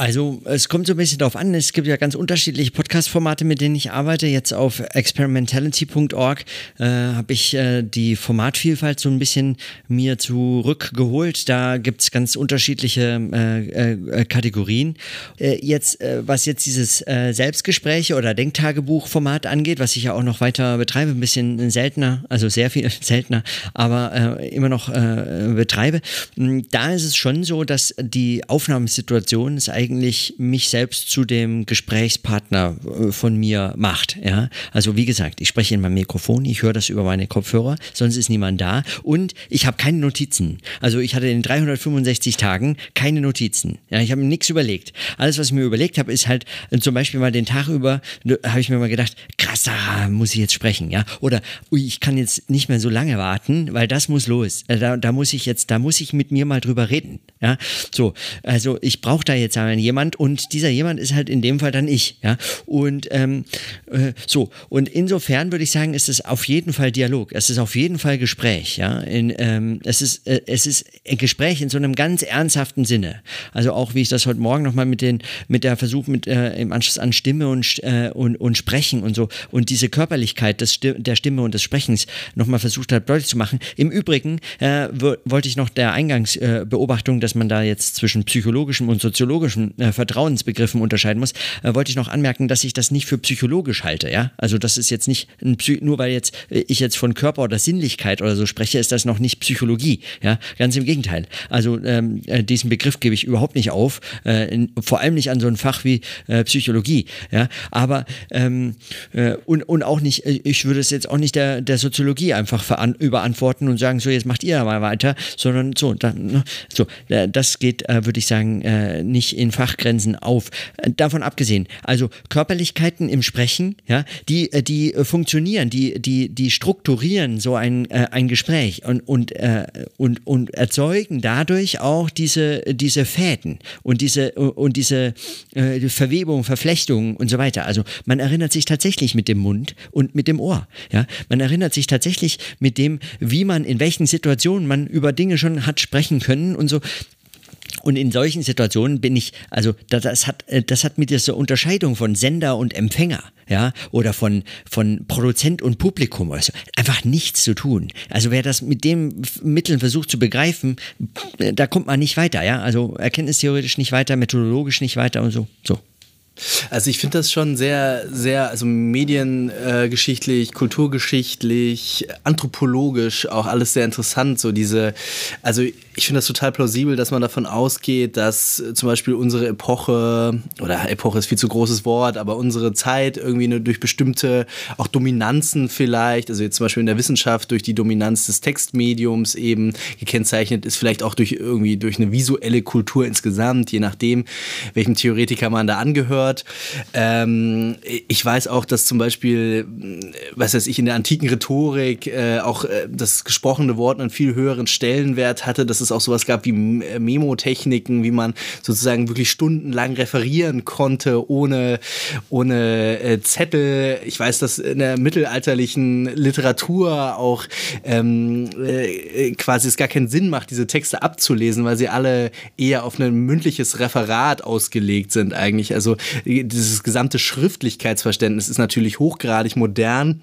Also es kommt so ein bisschen darauf an, es gibt ja ganz unterschiedliche Podcast-Formate, mit denen ich arbeite. Jetzt auf experimentality.org äh, habe ich äh, die Formatvielfalt so ein bisschen mir zurückgeholt. Da gibt es ganz unterschiedliche äh, äh Kategorien. Äh, jetzt, äh, was jetzt dieses Selbstgespräche oder Denktagebuch-Format angeht, was ich ja auch noch weiter betreibe, ein bisschen seltener, also sehr viel seltener, aber immer noch betreibe, da ist es schon so, dass die Aufnahmesituation ist eigentlich eigentlich mich selbst zu dem Gesprächspartner äh, von mir macht. Ja? Also wie gesagt, ich spreche in meinem Mikrofon, ich höre das über meine Kopfhörer, sonst ist niemand da und ich habe keine Notizen. Also ich hatte in 365 Tagen keine Notizen. Ja, ich habe mir nichts überlegt. Alles, was ich mir überlegt habe, ist halt äh, zum Beispiel mal den Tag über, habe ich mir mal gedacht, krass, da muss ich jetzt sprechen. Ja? Oder ui, ich kann jetzt nicht mehr so lange warten, weil das muss los. Äh, da, da muss ich jetzt, da muss ich mit mir mal drüber reden. Ja? So, also ich brauche da jetzt einen jemand und dieser jemand ist halt in dem Fall dann ich, ja. Und ähm, äh, so, und insofern würde ich sagen, ist es auf jeden Fall Dialog, es ist auf jeden Fall Gespräch, ja. In, ähm, es, ist, äh, es ist ein Gespräch in so einem ganz ernsthaften Sinne. Also auch wie ich das heute Morgen nochmal mit den, mit der Versuch mit äh, im Anschluss an Stimme und, äh, und, und Sprechen und so und diese Körperlichkeit des, der Stimme und des Sprechens nochmal versucht habe, deutlich zu machen. Im Übrigen äh, wollte ich noch der Eingangsbeobachtung, dass man da jetzt zwischen psychologischem und soziologischem äh, Vertrauensbegriffen unterscheiden muss, äh, wollte ich noch anmerken, dass ich das nicht für psychologisch halte. Ja? Also das ist jetzt nicht nur weil jetzt äh, ich jetzt von Körper oder Sinnlichkeit oder so spreche, ist das noch nicht Psychologie. Ja? Ganz im Gegenteil. Also ähm, äh, diesen Begriff gebe ich überhaupt nicht auf, äh, in, vor allem nicht an so ein Fach wie äh, Psychologie. Ja? Aber ähm, und, und auch nicht, ich würde es jetzt auch nicht der, der Soziologie einfach überantworten und sagen, so jetzt macht ihr mal weiter, sondern so, dann, ne, so das geht, würde ich sagen, nicht in Fachgrenzen auf. Äh, davon abgesehen, also Körperlichkeiten im Sprechen, ja, die, äh, die funktionieren, die, die, die strukturieren so ein, ein Gespräch und, und, und, und erzeugen dadurch auch diese, diese Fäden und diese, und diese Verwebung, Verflechtung und so weiter. Also man erinnert sich tatsächlich mit dem Mund und mit dem Ohr. Ja? Man erinnert sich tatsächlich mit dem, wie man in welchen Situationen man über Dinge schon hat sprechen können und so. Und in solchen Situationen bin ich, also das hat, äh, das hat mit dieser Unterscheidung von Sender und Empfänger, ja, oder von, von Produzent und Publikum oder so, einfach nichts zu tun. Also wer das mit dem Mitteln versucht zu begreifen, äh, da kommt man nicht weiter, ja. Also erkenntnistheoretisch nicht weiter, methodologisch nicht weiter und so. So. Also ich finde das schon sehr, sehr, also mediengeschichtlich, äh, kulturgeschichtlich, anthropologisch auch alles sehr interessant. So diese, also ich finde das total plausibel, dass man davon ausgeht, dass zum Beispiel unsere Epoche, oder Epoche ist viel zu großes Wort, aber unsere Zeit irgendwie nur durch bestimmte auch Dominanzen vielleicht, also jetzt zum Beispiel in der Wissenschaft durch die Dominanz des Textmediums eben gekennzeichnet ist, vielleicht auch durch irgendwie durch eine visuelle Kultur insgesamt, je nachdem, welchem Theoretiker man da angehört. Ähm, ich weiß auch, dass zum Beispiel, was weiß ich, in der antiken Rhetorik äh, auch äh, das gesprochene Wort einen viel höheren Stellenwert hatte, dass es auch sowas gab wie Memotechniken, wie man sozusagen wirklich stundenlang referieren konnte, ohne, ohne äh, Zettel. Ich weiß, dass in der mittelalterlichen Literatur auch ähm, äh, quasi es gar keinen Sinn macht, diese Texte abzulesen, weil sie alle eher auf ein mündliches Referat ausgelegt sind eigentlich. Also dieses gesamte Schriftlichkeitsverständnis ist natürlich hochgradig modern.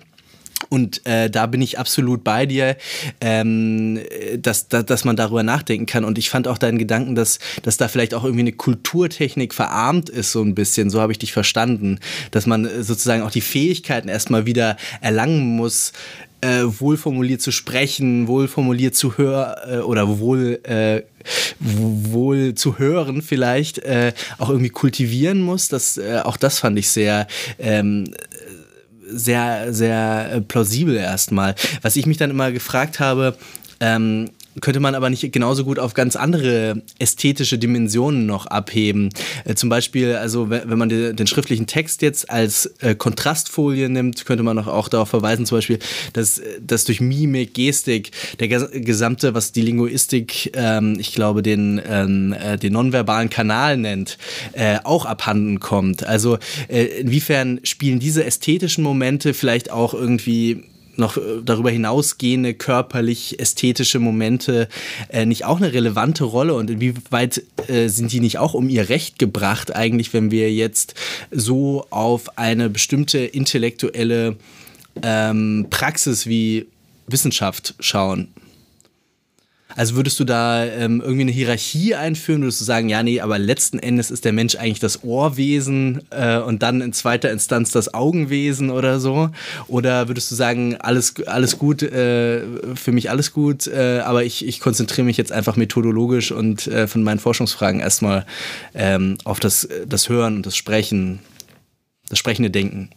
Und äh, da bin ich absolut bei dir, ähm, dass, dass, dass man darüber nachdenken kann. Und ich fand auch deinen Gedanken, dass, dass da vielleicht auch irgendwie eine Kulturtechnik verarmt ist, so ein bisschen. So habe ich dich verstanden. Dass man sozusagen auch die Fähigkeiten erstmal wieder erlangen muss, äh, wohlformuliert zu sprechen, wohlformuliert zu hören äh, oder wohl, äh, wohl zu hören vielleicht, äh, auch irgendwie kultivieren muss. Das, äh, auch das fand ich sehr ähm, sehr, sehr äh, plausibel erstmal. Was ich mich dann immer gefragt habe, ähm, könnte man aber nicht genauso gut auf ganz andere ästhetische Dimensionen noch abheben. Äh, zum Beispiel, also wenn man den, den, schriftlichen Text jetzt als äh, Kontrastfolie nimmt, könnte man auch, auch darauf verweisen, zum Beispiel, dass, dass durch Mimik, Gestik, der gesamte, was die Linguistik, ähm, ich glaube, den, ähm, äh, den nonverbalen Kanal nennt, äh, auch abhanden kommt. Also äh, inwiefern spielen diese ästhetischen Momente vielleicht auch irgendwie noch äh, darüber hinausgehende körperlich-ästhetische Momente äh, nicht auch eine relevante Rolle und inwieweit äh, sind die nicht auch um ihr Recht gebracht eigentlich, wenn wir jetzt so auf eine bestimmte intellektuelle ähm, Praxis wie Wissenschaft schauen? Also würdest du da ähm, irgendwie eine Hierarchie einführen? Würdest du sagen, ja, nee, aber letzten Endes ist der Mensch eigentlich das Ohrwesen äh, und dann in zweiter Instanz das Augenwesen oder so? Oder würdest du sagen, alles, alles gut, äh, für mich alles gut, äh, aber ich, ich konzentriere mich jetzt einfach methodologisch und äh, von meinen Forschungsfragen erstmal ähm, auf das, das Hören und das Sprechen das sprechende Denken.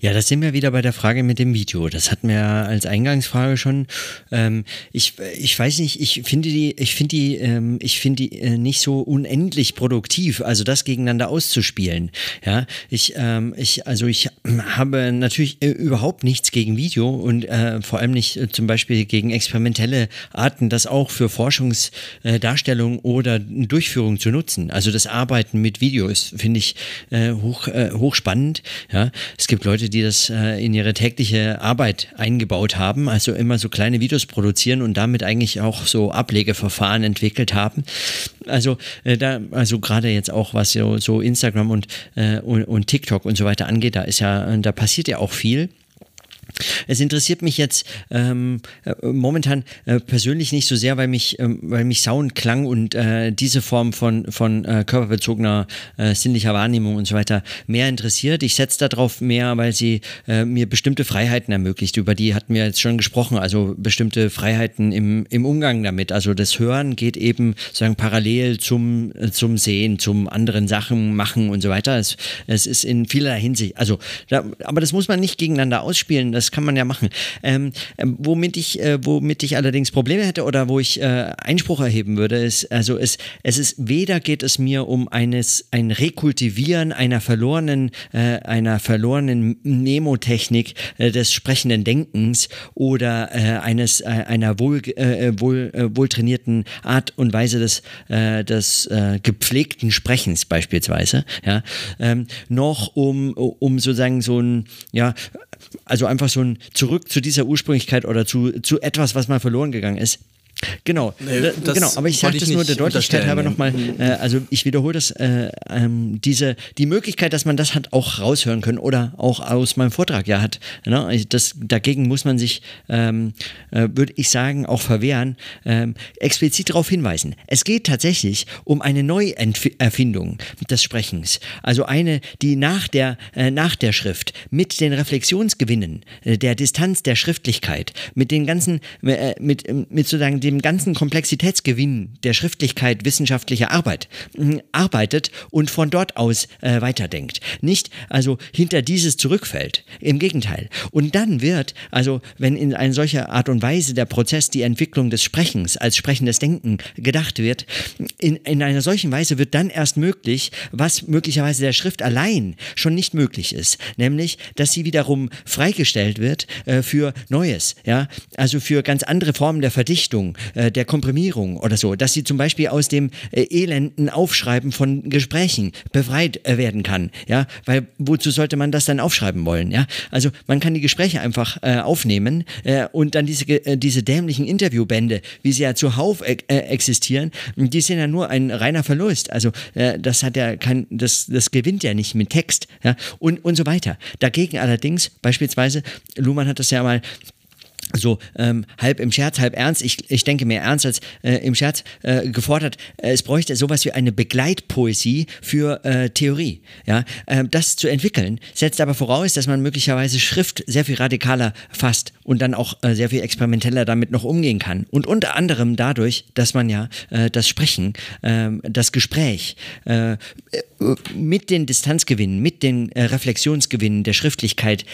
Ja, das sind wir wieder bei der Frage mit dem Video. Das hatten wir als Eingangsfrage schon. Ähm, ich, ich weiß nicht, ich finde die, ich finde die, ähm, ich finde die äh, nicht so unendlich produktiv, also das gegeneinander auszuspielen. Ja, ich, ähm, ich, also ich habe natürlich äh, überhaupt nichts gegen Video und äh, vor allem nicht äh, zum Beispiel gegen experimentelle Arten, das auch für Forschungsdarstellung oder Durchführung zu nutzen. Also das Arbeiten mit Video ist, finde ich, äh, hoch, äh, hochspannend sind. Ja, es gibt Leute, die das äh, in ihre tägliche Arbeit eingebaut haben, also immer so kleine Videos produzieren und damit eigentlich auch so Ablegeverfahren entwickelt haben. Also äh, da, also gerade jetzt auch was so, so Instagram und, äh, und, und TikTok und so weiter angeht, da ist ja, da passiert ja auch viel. Es interessiert mich jetzt ähm, äh, momentan äh, persönlich nicht so sehr, weil mich, ähm, weil mich Sound, Klang und äh, diese Form von, von äh, körperbezogener äh, sinnlicher Wahrnehmung und so weiter mehr interessiert. Ich setze darauf mehr, weil sie äh, mir bestimmte Freiheiten ermöglicht. Über die hatten wir jetzt schon gesprochen, also bestimmte Freiheiten im, im Umgang damit. Also das Hören geht eben sozusagen parallel zum, zum Sehen, zum anderen Sachen machen und so weiter. Es, es ist in vielerlei Hinsicht, also da, aber das muss man nicht gegeneinander ausspielen das kann man ja machen. Ähm, ähm, womit ich, äh, womit ich allerdings Probleme hätte oder wo ich äh, Einspruch erheben würde, ist, also es, es ist weder geht es mir um eines, ein Rekultivieren einer verlorenen, äh, einer verlorenen Nemotechnik äh, des sprechenden Denkens oder äh, eines, äh, einer wohl, wohl, wohl trainierten Art und Weise des, des gepflegten Sprechens beispielsweise, ja, ähm, noch um, um sozusagen so ein, ja, also einfach so ein Zurück zu dieser Ursprünglichkeit oder zu, zu etwas, was mal verloren gegangen ist. Genau, nee, genau. Aber ich sage das nur der Deutlichkeit halber nochmal. Mhm. Äh, also ich wiederhole das. Äh, ähm, diese die Möglichkeit, dass man das hat auch raushören können oder auch aus meinem Vortrag ja hat. Ne? Das, dagegen muss man sich, ähm, äh, würde ich sagen, auch verwehren. Ähm, explizit darauf hinweisen. Es geht tatsächlich um eine Neuerfindung des Sprechens. Also eine, die nach der äh, nach der Schrift mit den Reflexionsgewinnen äh, der Distanz der Schriftlichkeit, mit den ganzen, äh, mit mit sozusagen dem ganzen Komplexitätsgewinn der Schriftlichkeit wissenschaftlicher Arbeit äh, arbeitet und von dort aus äh, weiterdenkt. Nicht also hinter dieses zurückfällt. Im Gegenteil. Und dann wird, also wenn in einer solcher Art und Weise der Prozess die Entwicklung des Sprechens als sprechendes Denken gedacht wird, in, in einer solchen Weise wird dann erst möglich, was möglicherweise der Schrift allein schon nicht möglich ist, nämlich, dass sie wiederum freigestellt wird äh, für Neues, ja, also für ganz andere Formen der Verdichtung, äh, der Komprimierung oder so, dass sie zum Beispiel aus dem äh, elenden Aufschreiben von Gesprächen befreit äh, werden kann. Ja, weil wozu sollte man das dann aufschreiben wollen? Ja, also man kann die Gespräche einfach äh, aufnehmen äh, und dann diese, diese dämlichen Interviewbände, wie sie ja zuhauf existieren, die sind ja nur ein reiner Verlust. Also das hat ja kein, das, das gewinnt ja nicht mit Text. Ja, und, und so weiter. Dagegen allerdings, beispielsweise, Luhmann hat das ja mal so ähm, halb im Scherz, halb ernst, ich, ich denke mehr ernst als äh, im Scherz, äh, gefordert, äh, es bräuchte sowas wie eine Begleitpoesie für äh, Theorie. Ja? Ähm, das zu entwickeln, setzt aber voraus, dass man möglicherweise Schrift sehr viel radikaler fasst und dann auch äh, sehr viel experimenteller damit noch umgehen kann. Und unter anderem dadurch, dass man ja äh, das Sprechen, ähm, das Gespräch mit den Distanzgewinnen, mit den Reflexionsgewinnen der Schriftlichkeit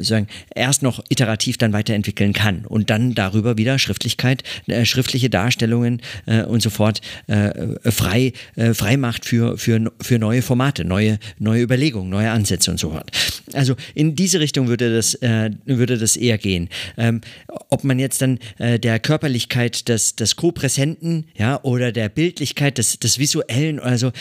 sagen, erst noch iterativ dann weiterentwickeln kann und dann darüber wieder Schriftlichkeit, äh, schriftliche Darstellungen äh, und so fort äh, frei, äh, frei macht für, für, für neue Formate, neue, neue Überlegungen, neue Ansätze und so fort. Also in diese Richtung würde das, äh, würde das eher gehen. Ähm, ob man jetzt dann äh, der Körperlichkeit des, des Co-Präsenten ja, oder der Bildlichkeit des, des Visuellen oder so,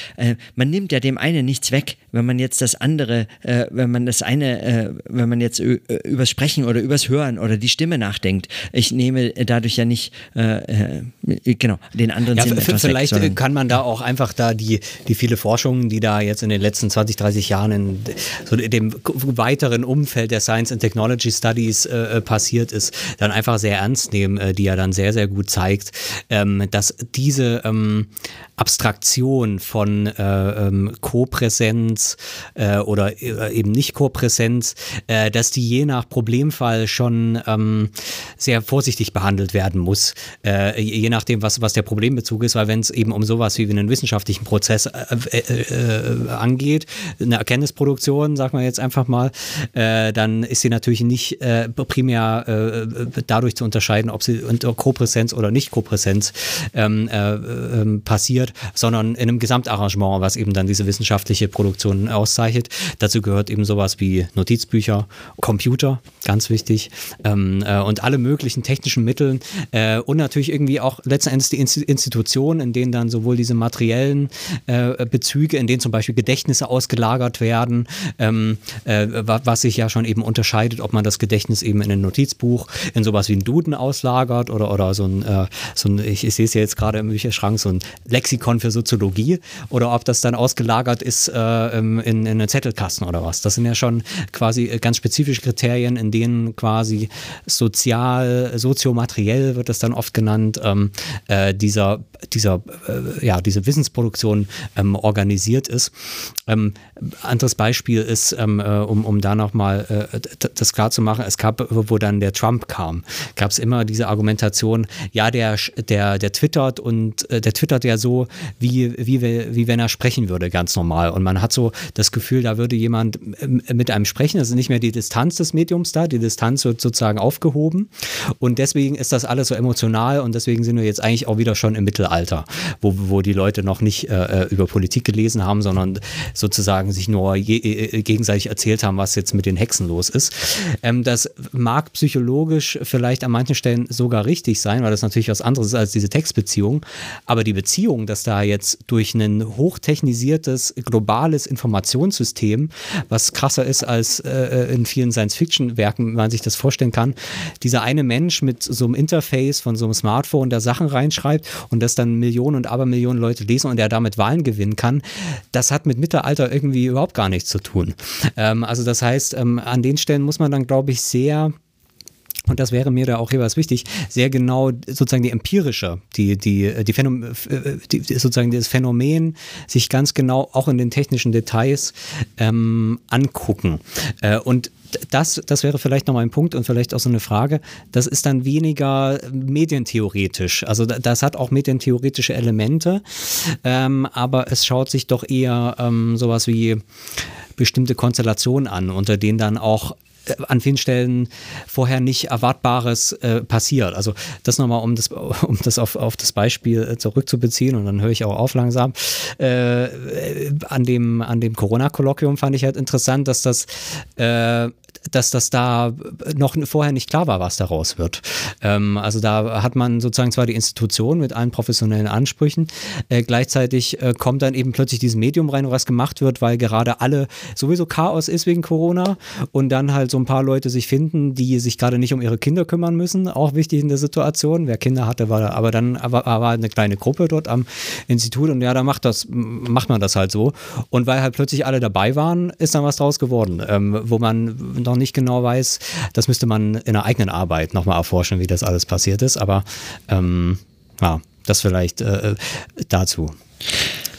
man nimmt ja dem einen nichts weg, wenn man jetzt das andere, wenn man das eine, wenn man jetzt übers Sprechen oder übers Hören oder die Stimme nachdenkt. Ich nehme dadurch ja nicht äh, äh, genau den anderen ja, Sinn etwas Vielleicht weg, kann man da auch einfach da die, die viele Forschungen, die da jetzt in den letzten 20, 30 Jahren in so dem weiteren Umfeld der Science and Technology Studies äh, äh, passiert ist, dann einfach sehr ernst nehmen, äh, die ja dann sehr, sehr gut zeigt, ähm, dass diese ähm, Abstraktion von äh, ähm, Co-Präsenz äh, oder äh, eben nicht Co-Präsenz, äh, dass die je nach Problemfall schon ähm, sehr vorsichtig behandelt werden muss, äh, je nachdem, was, was der Problembezug ist, weil wenn es eben um sowas wie einen wissenschaftlichen Prozess äh, äh, angeht, eine Erkenntnisproduktion, sagen wir jetzt einfach mal, dann ist sie natürlich nicht primär dadurch zu unterscheiden, ob sie unter Co-Präsenz oder nicht Co-Präsenz äh, ähm, passiert wird, sondern in einem Gesamtarrangement, was eben dann diese wissenschaftliche Produktion auszeichnet. Dazu gehört eben sowas wie Notizbücher, Computer, ganz wichtig, ähm, äh, und alle möglichen technischen Mittel äh, und natürlich irgendwie auch letzten Endes die Institutionen, in denen dann sowohl diese materiellen äh, Bezüge, in denen zum Beispiel Gedächtnisse ausgelagert werden, ähm, äh, was sich ja schon eben unterscheidet, ob man das Gedächtnis eben in ein Notizbuch, in sowas wie ein Duden auslagert oder, oder so ein, äh, so ein ich, ich sehe es ja jetzt gerade im Bücherschrank, so ein Lexikon Lexikon für Soziologie oder ob das dann ausgelagert ist äh, in, in einen Zettelkasten oder was. Das sind ja schon quasi ganz spezifische Kriterien, in denen quasi sozial, soziomateriell wird das dann oft genannt, ähm, äh, dieser, dieser, äh, ja, diese Wissensproduktion ähm, organisiert ist. Ähm, anderes Beispiel ist, ähm, äh, um, um da nochmal äh, das klar zu machen, es gab, wo dann der Trump kam, gab es immer diese Argumentation, ja, der, der, der twittert und äh, der twittert ja so, so, wie, wie, wie wenn er sprechen würde, ganz normal. Und man hat so das Gefühl, da würde jemand mit einem sprechen. Das ist nicht mehr die Distanz des Mediums da, die Distanz wird sozusagen aufgehoben. Und deswegen ist das alles so emotional und deswegen sind wir jetzt eigentlich auch wieder schon im Mittelalter, wo, wo die Leute noch nicht äh, äh über Politik gelesen haben, sondern sozusagen sich nur je, äh, gegenseitig erzählt haben, was jetzt mit den Hexen los ist. Ähm, das mag psychologisch vielleicht an manchen Stellen sogar richtig sein, weil das natürlich was anderes ist als diese Textbeziehung. Aber die Beziehung, dass da jetzt durch ein hochtechnisiertes, globales Informationssystem, was krasser ist als äh, äh in vielen Science-Fiction-Werken, man sich das vorstellen kann, dieser eine Mensch mit so einem Interface von so einem Smartphone, der Sachen reinschreibt und das dann Millionen und Abermillionen Leute lesen und der damit Wahlen gewinnen kann, das hat mit Mittelalter irgendwie überhaupt gar nichts zu tun. Ähm, also das heißt, ähm, an den Stellen muss man dann, glaube ich, sehr und das wäre mir da auch jeweils wichtig, sehr genau sozusagen die empirische, die, die, die, Phänomen, äh, die sozusagen das Phänomen sich ganz genau auch in den technischen Details ähm, angucken. Äh, und das, das wäre vielleicht nochmal ein Punkt und vielleicht auch so eine Frage. Das ist dann weniger medientheoretisch. Also das hat auch medientheoretische Elemente, ähm, aber es schaut sich doch eher ähm, sowas wie bestimmte Konstellationen an, unter denen dann auch an vielen Stellen vorher nicht Erwartbares äh, passiert. Also das nochmal, um das, um das auf, auf das Beispiel äh, zurückzubeziehen und dann höre ich auch auf langsam. Äh, an dem, an dem Corona-Kolloquium fand ich halt interessant, dass das äh, dass das da noch vorher nicht klar war, was daraus wird. Ähm, also da hat man sozusagen zwar die Institution mit allen professionellen Ansprüchen, äh, gleichzeitig äh, kommt dann eben plötzlich dieses Medium rein, was gemacht wird, weil gerade alle sowieso Chaos ist wegen Corona und dann halt so ein paar Leute sich finden, die sich gerade nicht um ihre Kinder kümmern müssen, auch wichtig in der Situation. Wer Kinder hatte, war aber dann aber, aber eine kleine Gruppe dort am Institut und ja, da macht das macht man das halt so und weil halt plötzlich alle dabei waren, ist dann was draus geworden, ähm, wo man noch nicht genau weiß. Das müsste man in der eigenen Arbeit nochmal erforschen, wie das alles passiert ist. Aber ähm, ja, das vielleicht äh, dazu.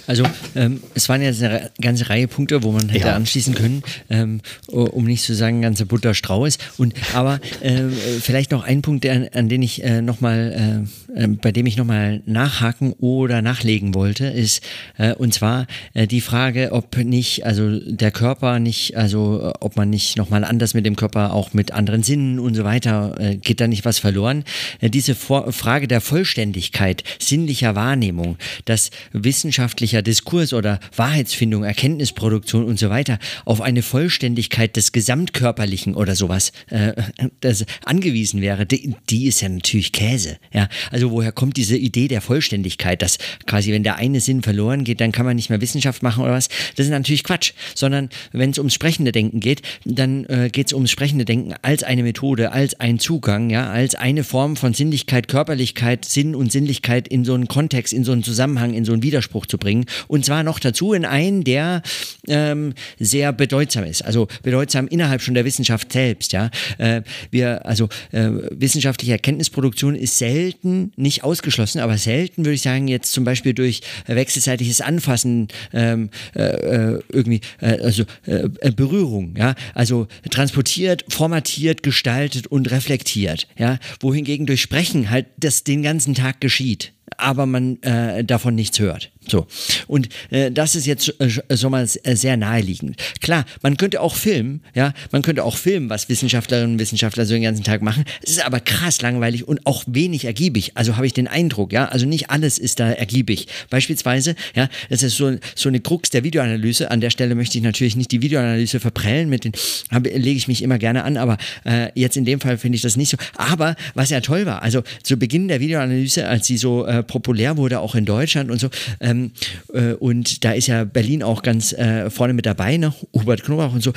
Also ähm, es waren jetzt eine ganze Reihe Punkte, wo man hätte ja. anschließen können, ähm, um nicht zu sagen, ganze Butter Strauß. Und aber äh, vielleicht noch ein Punkt, der, an den ich äh, noch mal, äh, äh bei dem ich nochmal nachhaken oder nachlegen wollte, ist äh, und zwar äh, die Frage, ob nicht, also der Körper nicht, also ob man nicht nochmal anders mit dem Körper, auch mit anderen Sinnen und so weiter, äh, geht da nicht was verloren? Äh, diese Vor Frage der Vollständigkeit sinnlicher Wahrnehmung, dass wissenschaftliche öffentlicher Diskurs oder Wahrheitsfindung, Erkenntnisproduktion und so weiter auf eine Vollständigkeit des Gesamtkörperlichen oder sowas äh, das angewiesen wäre, die, die, ist ja natürlich Käse. Ja? Also woher kommt diese Idee der Vollständigkeit, dass quasi, wenn der eine Sinn verloren geht, dann kann man nicht mehr Wissenschaft machen oder was? Das ist natürlich Quatsch, sondern wenn es ums sprechende Denken geht, dann äh, geht es ums sprechende Denken als eine Methode, als ein Zugang, ja, als eine Form von Sinnlichkeit, Körperlichkeit, Sinn und Sinnlichkeit in so einen Kontext, in so einen Zusammenhang, in so einen Widerspruch zu bringen und zwar noch dazu in einen, der ähm, sehr bedeutsam ist. Also bedeutsam innerhalb schon der Wissenschaft selbst. Ja, äh, wir also äh, wissenschaftliche Erkenntnisproduktion ist selten nicht ausgeschlossen, aber selten würde ich sagen jetzt zum Beispiel durch wechselseitiges Anfassen ähm, äh, äh irgendwie äh, also äh, Berührung. Ja, also transportiert, formatiert, gestaltet und reflektiert. Ja, wohingegen durch Sprechen halt das den ganzen Tag geschieht aber man äh, davon nichts hört. So. Und äh, das ist jetzt äh, schon mal äh, sehr naheliegend. Klar, man könnte auch filmen, ja, man könnte auch filmen, was Wissenschaftlerinnen und Wissenschaftler so den ganzen Tag machen. Es ist aber krass langweilig und auch wenig ergiebig. Also habe ich den Eindruck, ja, also nicht alles ist da ergiebig. Beispielsweise, ja, das ist so, so eine Krux der Videoanalyse. An der Stelle möchte ich natürlich nicht die Videoanalyse verprellen, mit den lege ich mich immer gerne an, aber äh, jetzt in dem Fall finde ich das nicht so. Aber was ja toll war, also zu Beginn der Videoanalyse, als sie so äh, populär wurde, auch in Deutschland und so, ähm, ähm, äh, und da ist ja Berlin auch ganz äh, vorne mit dabei, ne? Hubert Knoblauch und so.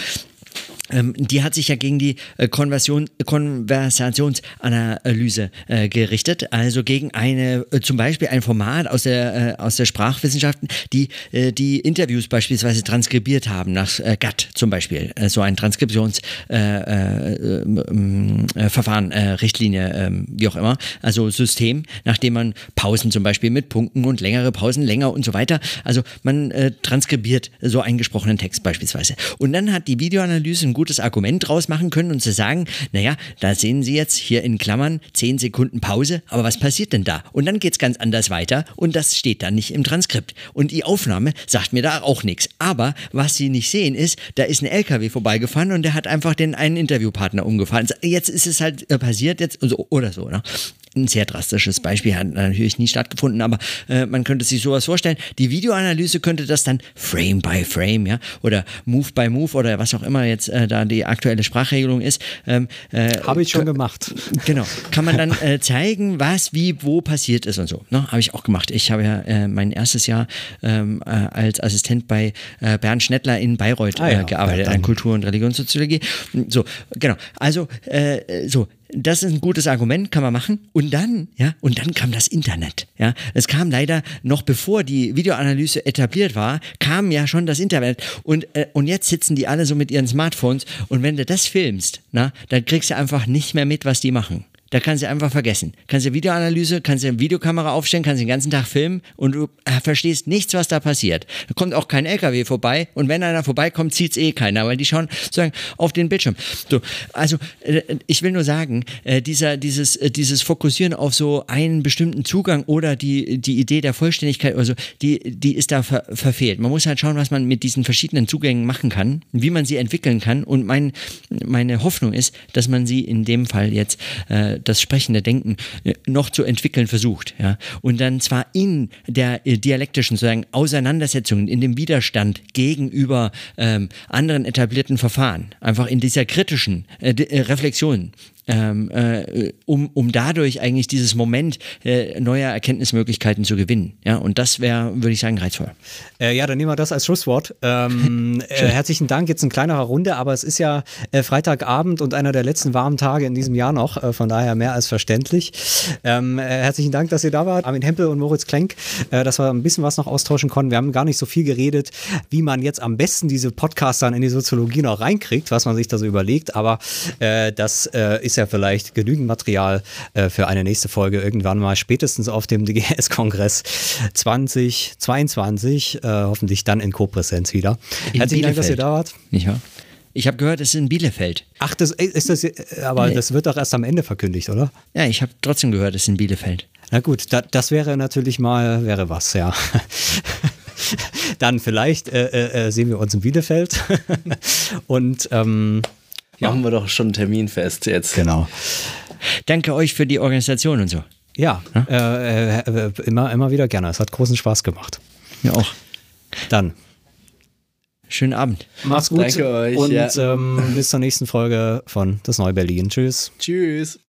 Ähm, die hat sich ja gegen die äh, Konversion, Konversationsanalyse äh, gerichtet, also gegen eine, äh, zum Beispiel ein Format aus der, äh, aus der Sprachwissenschaften, die äh, die Interviews beispielsweise transkribiert haben, nach äh, GATT zum Beispiel, so ein Transkriptionsverfahren, Richtlinie, ähm, wie auch immer, also System, nachdem man Pausen zum Beispiel mit Punkten und längere Pausen länger und so weiter, also man transkribiert so einen gesprochenen Text beispielsweise. Und dann hat die Videoanalyse einen gutes Argument draus machen können und zu sagen, naja, da sehen Sie jetzt hier in Klammern 10 Sekunden Pause, aber was passiert denn da? Und dann geht es ganz anders weiter und das steht dann nicht im Transkript. Und die Aufnahme sagt mir da auch nichts. Aber was Sie nicht sehen ist, da ist ein LKW vorbeigefahren und der hat einfach den einen Interviewpartner umgefahren. Jetzt ist es halt äh, passiert jetzt oder so. Ne? Ein sehr drastisches Beispiel hat natürlich nie stattgefunden, aber äh, man könnte sich sowas vorstellen. Die Videoanalyse könnte das dann Frame by Frame, ja, oder Move by Move oder was auch immer jetzt äh, da die aktuelle Sprachregelung ist. Ähm, äh, Habe ich schon gemacht. Genau. Kann man dann äh, zeigen, was, wie, wo passiert ist und so. Ne? Habe ich auch gemacht. Ich habe ja äh, mein erstes Jahr ähm, äh, als Assistent bei Bernd Schnettler in Bayreuth ah, ja, gearbeitet, an Kultur- und Religionssoziologie. So, genau. Also, so, das ist ein gutes Argument, kann man machen. Und dann, ja, und dann kam das Internet. Ja, es kam leider noch bevor die Videoanalyse etabliert war, kam ja schon das Internet. Und, äh, und jetzt sitzen die alle so mit ihren Smartphones. Und wenn du das filmst, na, dann kriegst du einfach nicht mehr mit, was die machen. Da kannst du einfach vergessen. Kannst du Videoanalyse, kannst du eine Videokamera aufstellen, kannst den ganzen Tag filmen und du äh, verstehst nichts, was da passiert. Da kommt auch kein LKW vorbei und wenn einer vorbeikommt, zieht es eh keiner, weil die schauen sozusagen auf den Bildschirm. So, also äh, ich will nur sagen, äh, dieser, dieses, dieses Fokussieren auf so einen bestimmten Zugang oder die, die Idee der Vollständigkeit oder so, die, die ist da ver verfehlt. Man muss halt schauen, was man mit diesen verschiedenen Zugängen machen kann, wie man sie entwickeln kann und mein, meine Hoffnung ist, dass man sie in dem Fall jetzt äh, das sprechende Denken äh, noch zu entwickeln versucht. Ja? Und dann zwar in der äh, dialektischen sozusagen Auseinandersetzung, in dem Widerstand gegenüber ähm, anderen etablierten Verfahren, einfach in dieser kritischen äh, äh Reflexion ähm, äh, um, um dadurch eigentlich dieses Moment äh, neuer Erkenntnismöglichkeiten zu gewinnen. Ja, und das wäre, würde ich sagen, reizvoll. Äh, ja, dann nehmen wir das als Schlusswort. Ähm, äh, herzlichen Dank, jetzt in kleinerer Runde, aber es ist ja äh, Freitagabend und einer der letzten warmen Tage in diesem Jahr noch, äh, von daher mehr als verständlich. Ähm, herzlichen Dank, dass ihr da wart, Armin Hempel und Moritz Klenk, dass wir ein bisschen was noch austauschen konnten. Wir haben gar nicht so viel geredet, wie man jetzt am besten diese Podcasts dann in die Soziologie noch reinkriegt, was man sich da so überlegt, aber das ist ja vielleicht genügend Material äh, für eine nächste Folge irgendwann mal, spätestens auf dem DGS-Kongress 2022, äh, hoffentlich dann in Co-Präsenz wieder. In Herzlichen Dank, dass ihr da wart. Nicht wahr? Ich habe gehört, es ist in Bielefeld. Ach, das ist das, aber nee. das wird doch erst am Ende verkündigt, oder? Ja, ich habe trotzdem gehört, es ist in Bielefeld. Na gut, da, das wäre natürlich mal, wäre was, ja. Dann vielleicht äh, äh, äh, sehen wir uns in Bielefeld. Und ähm, Machen wir doch schon einen Termin fest jetzt. Genau. Danke euch für die Organisation und so. Ja, ja? Äh, äh, immer, immer wieder gerne. Es hat großen Spaß gemacht. Mir auch. Dann. Schönen Abend. Macht's gut. Danke euch. Und ja. ähm, bis zur nächsten Folge von Das Neue Berlin. Tschüss. Tschüss.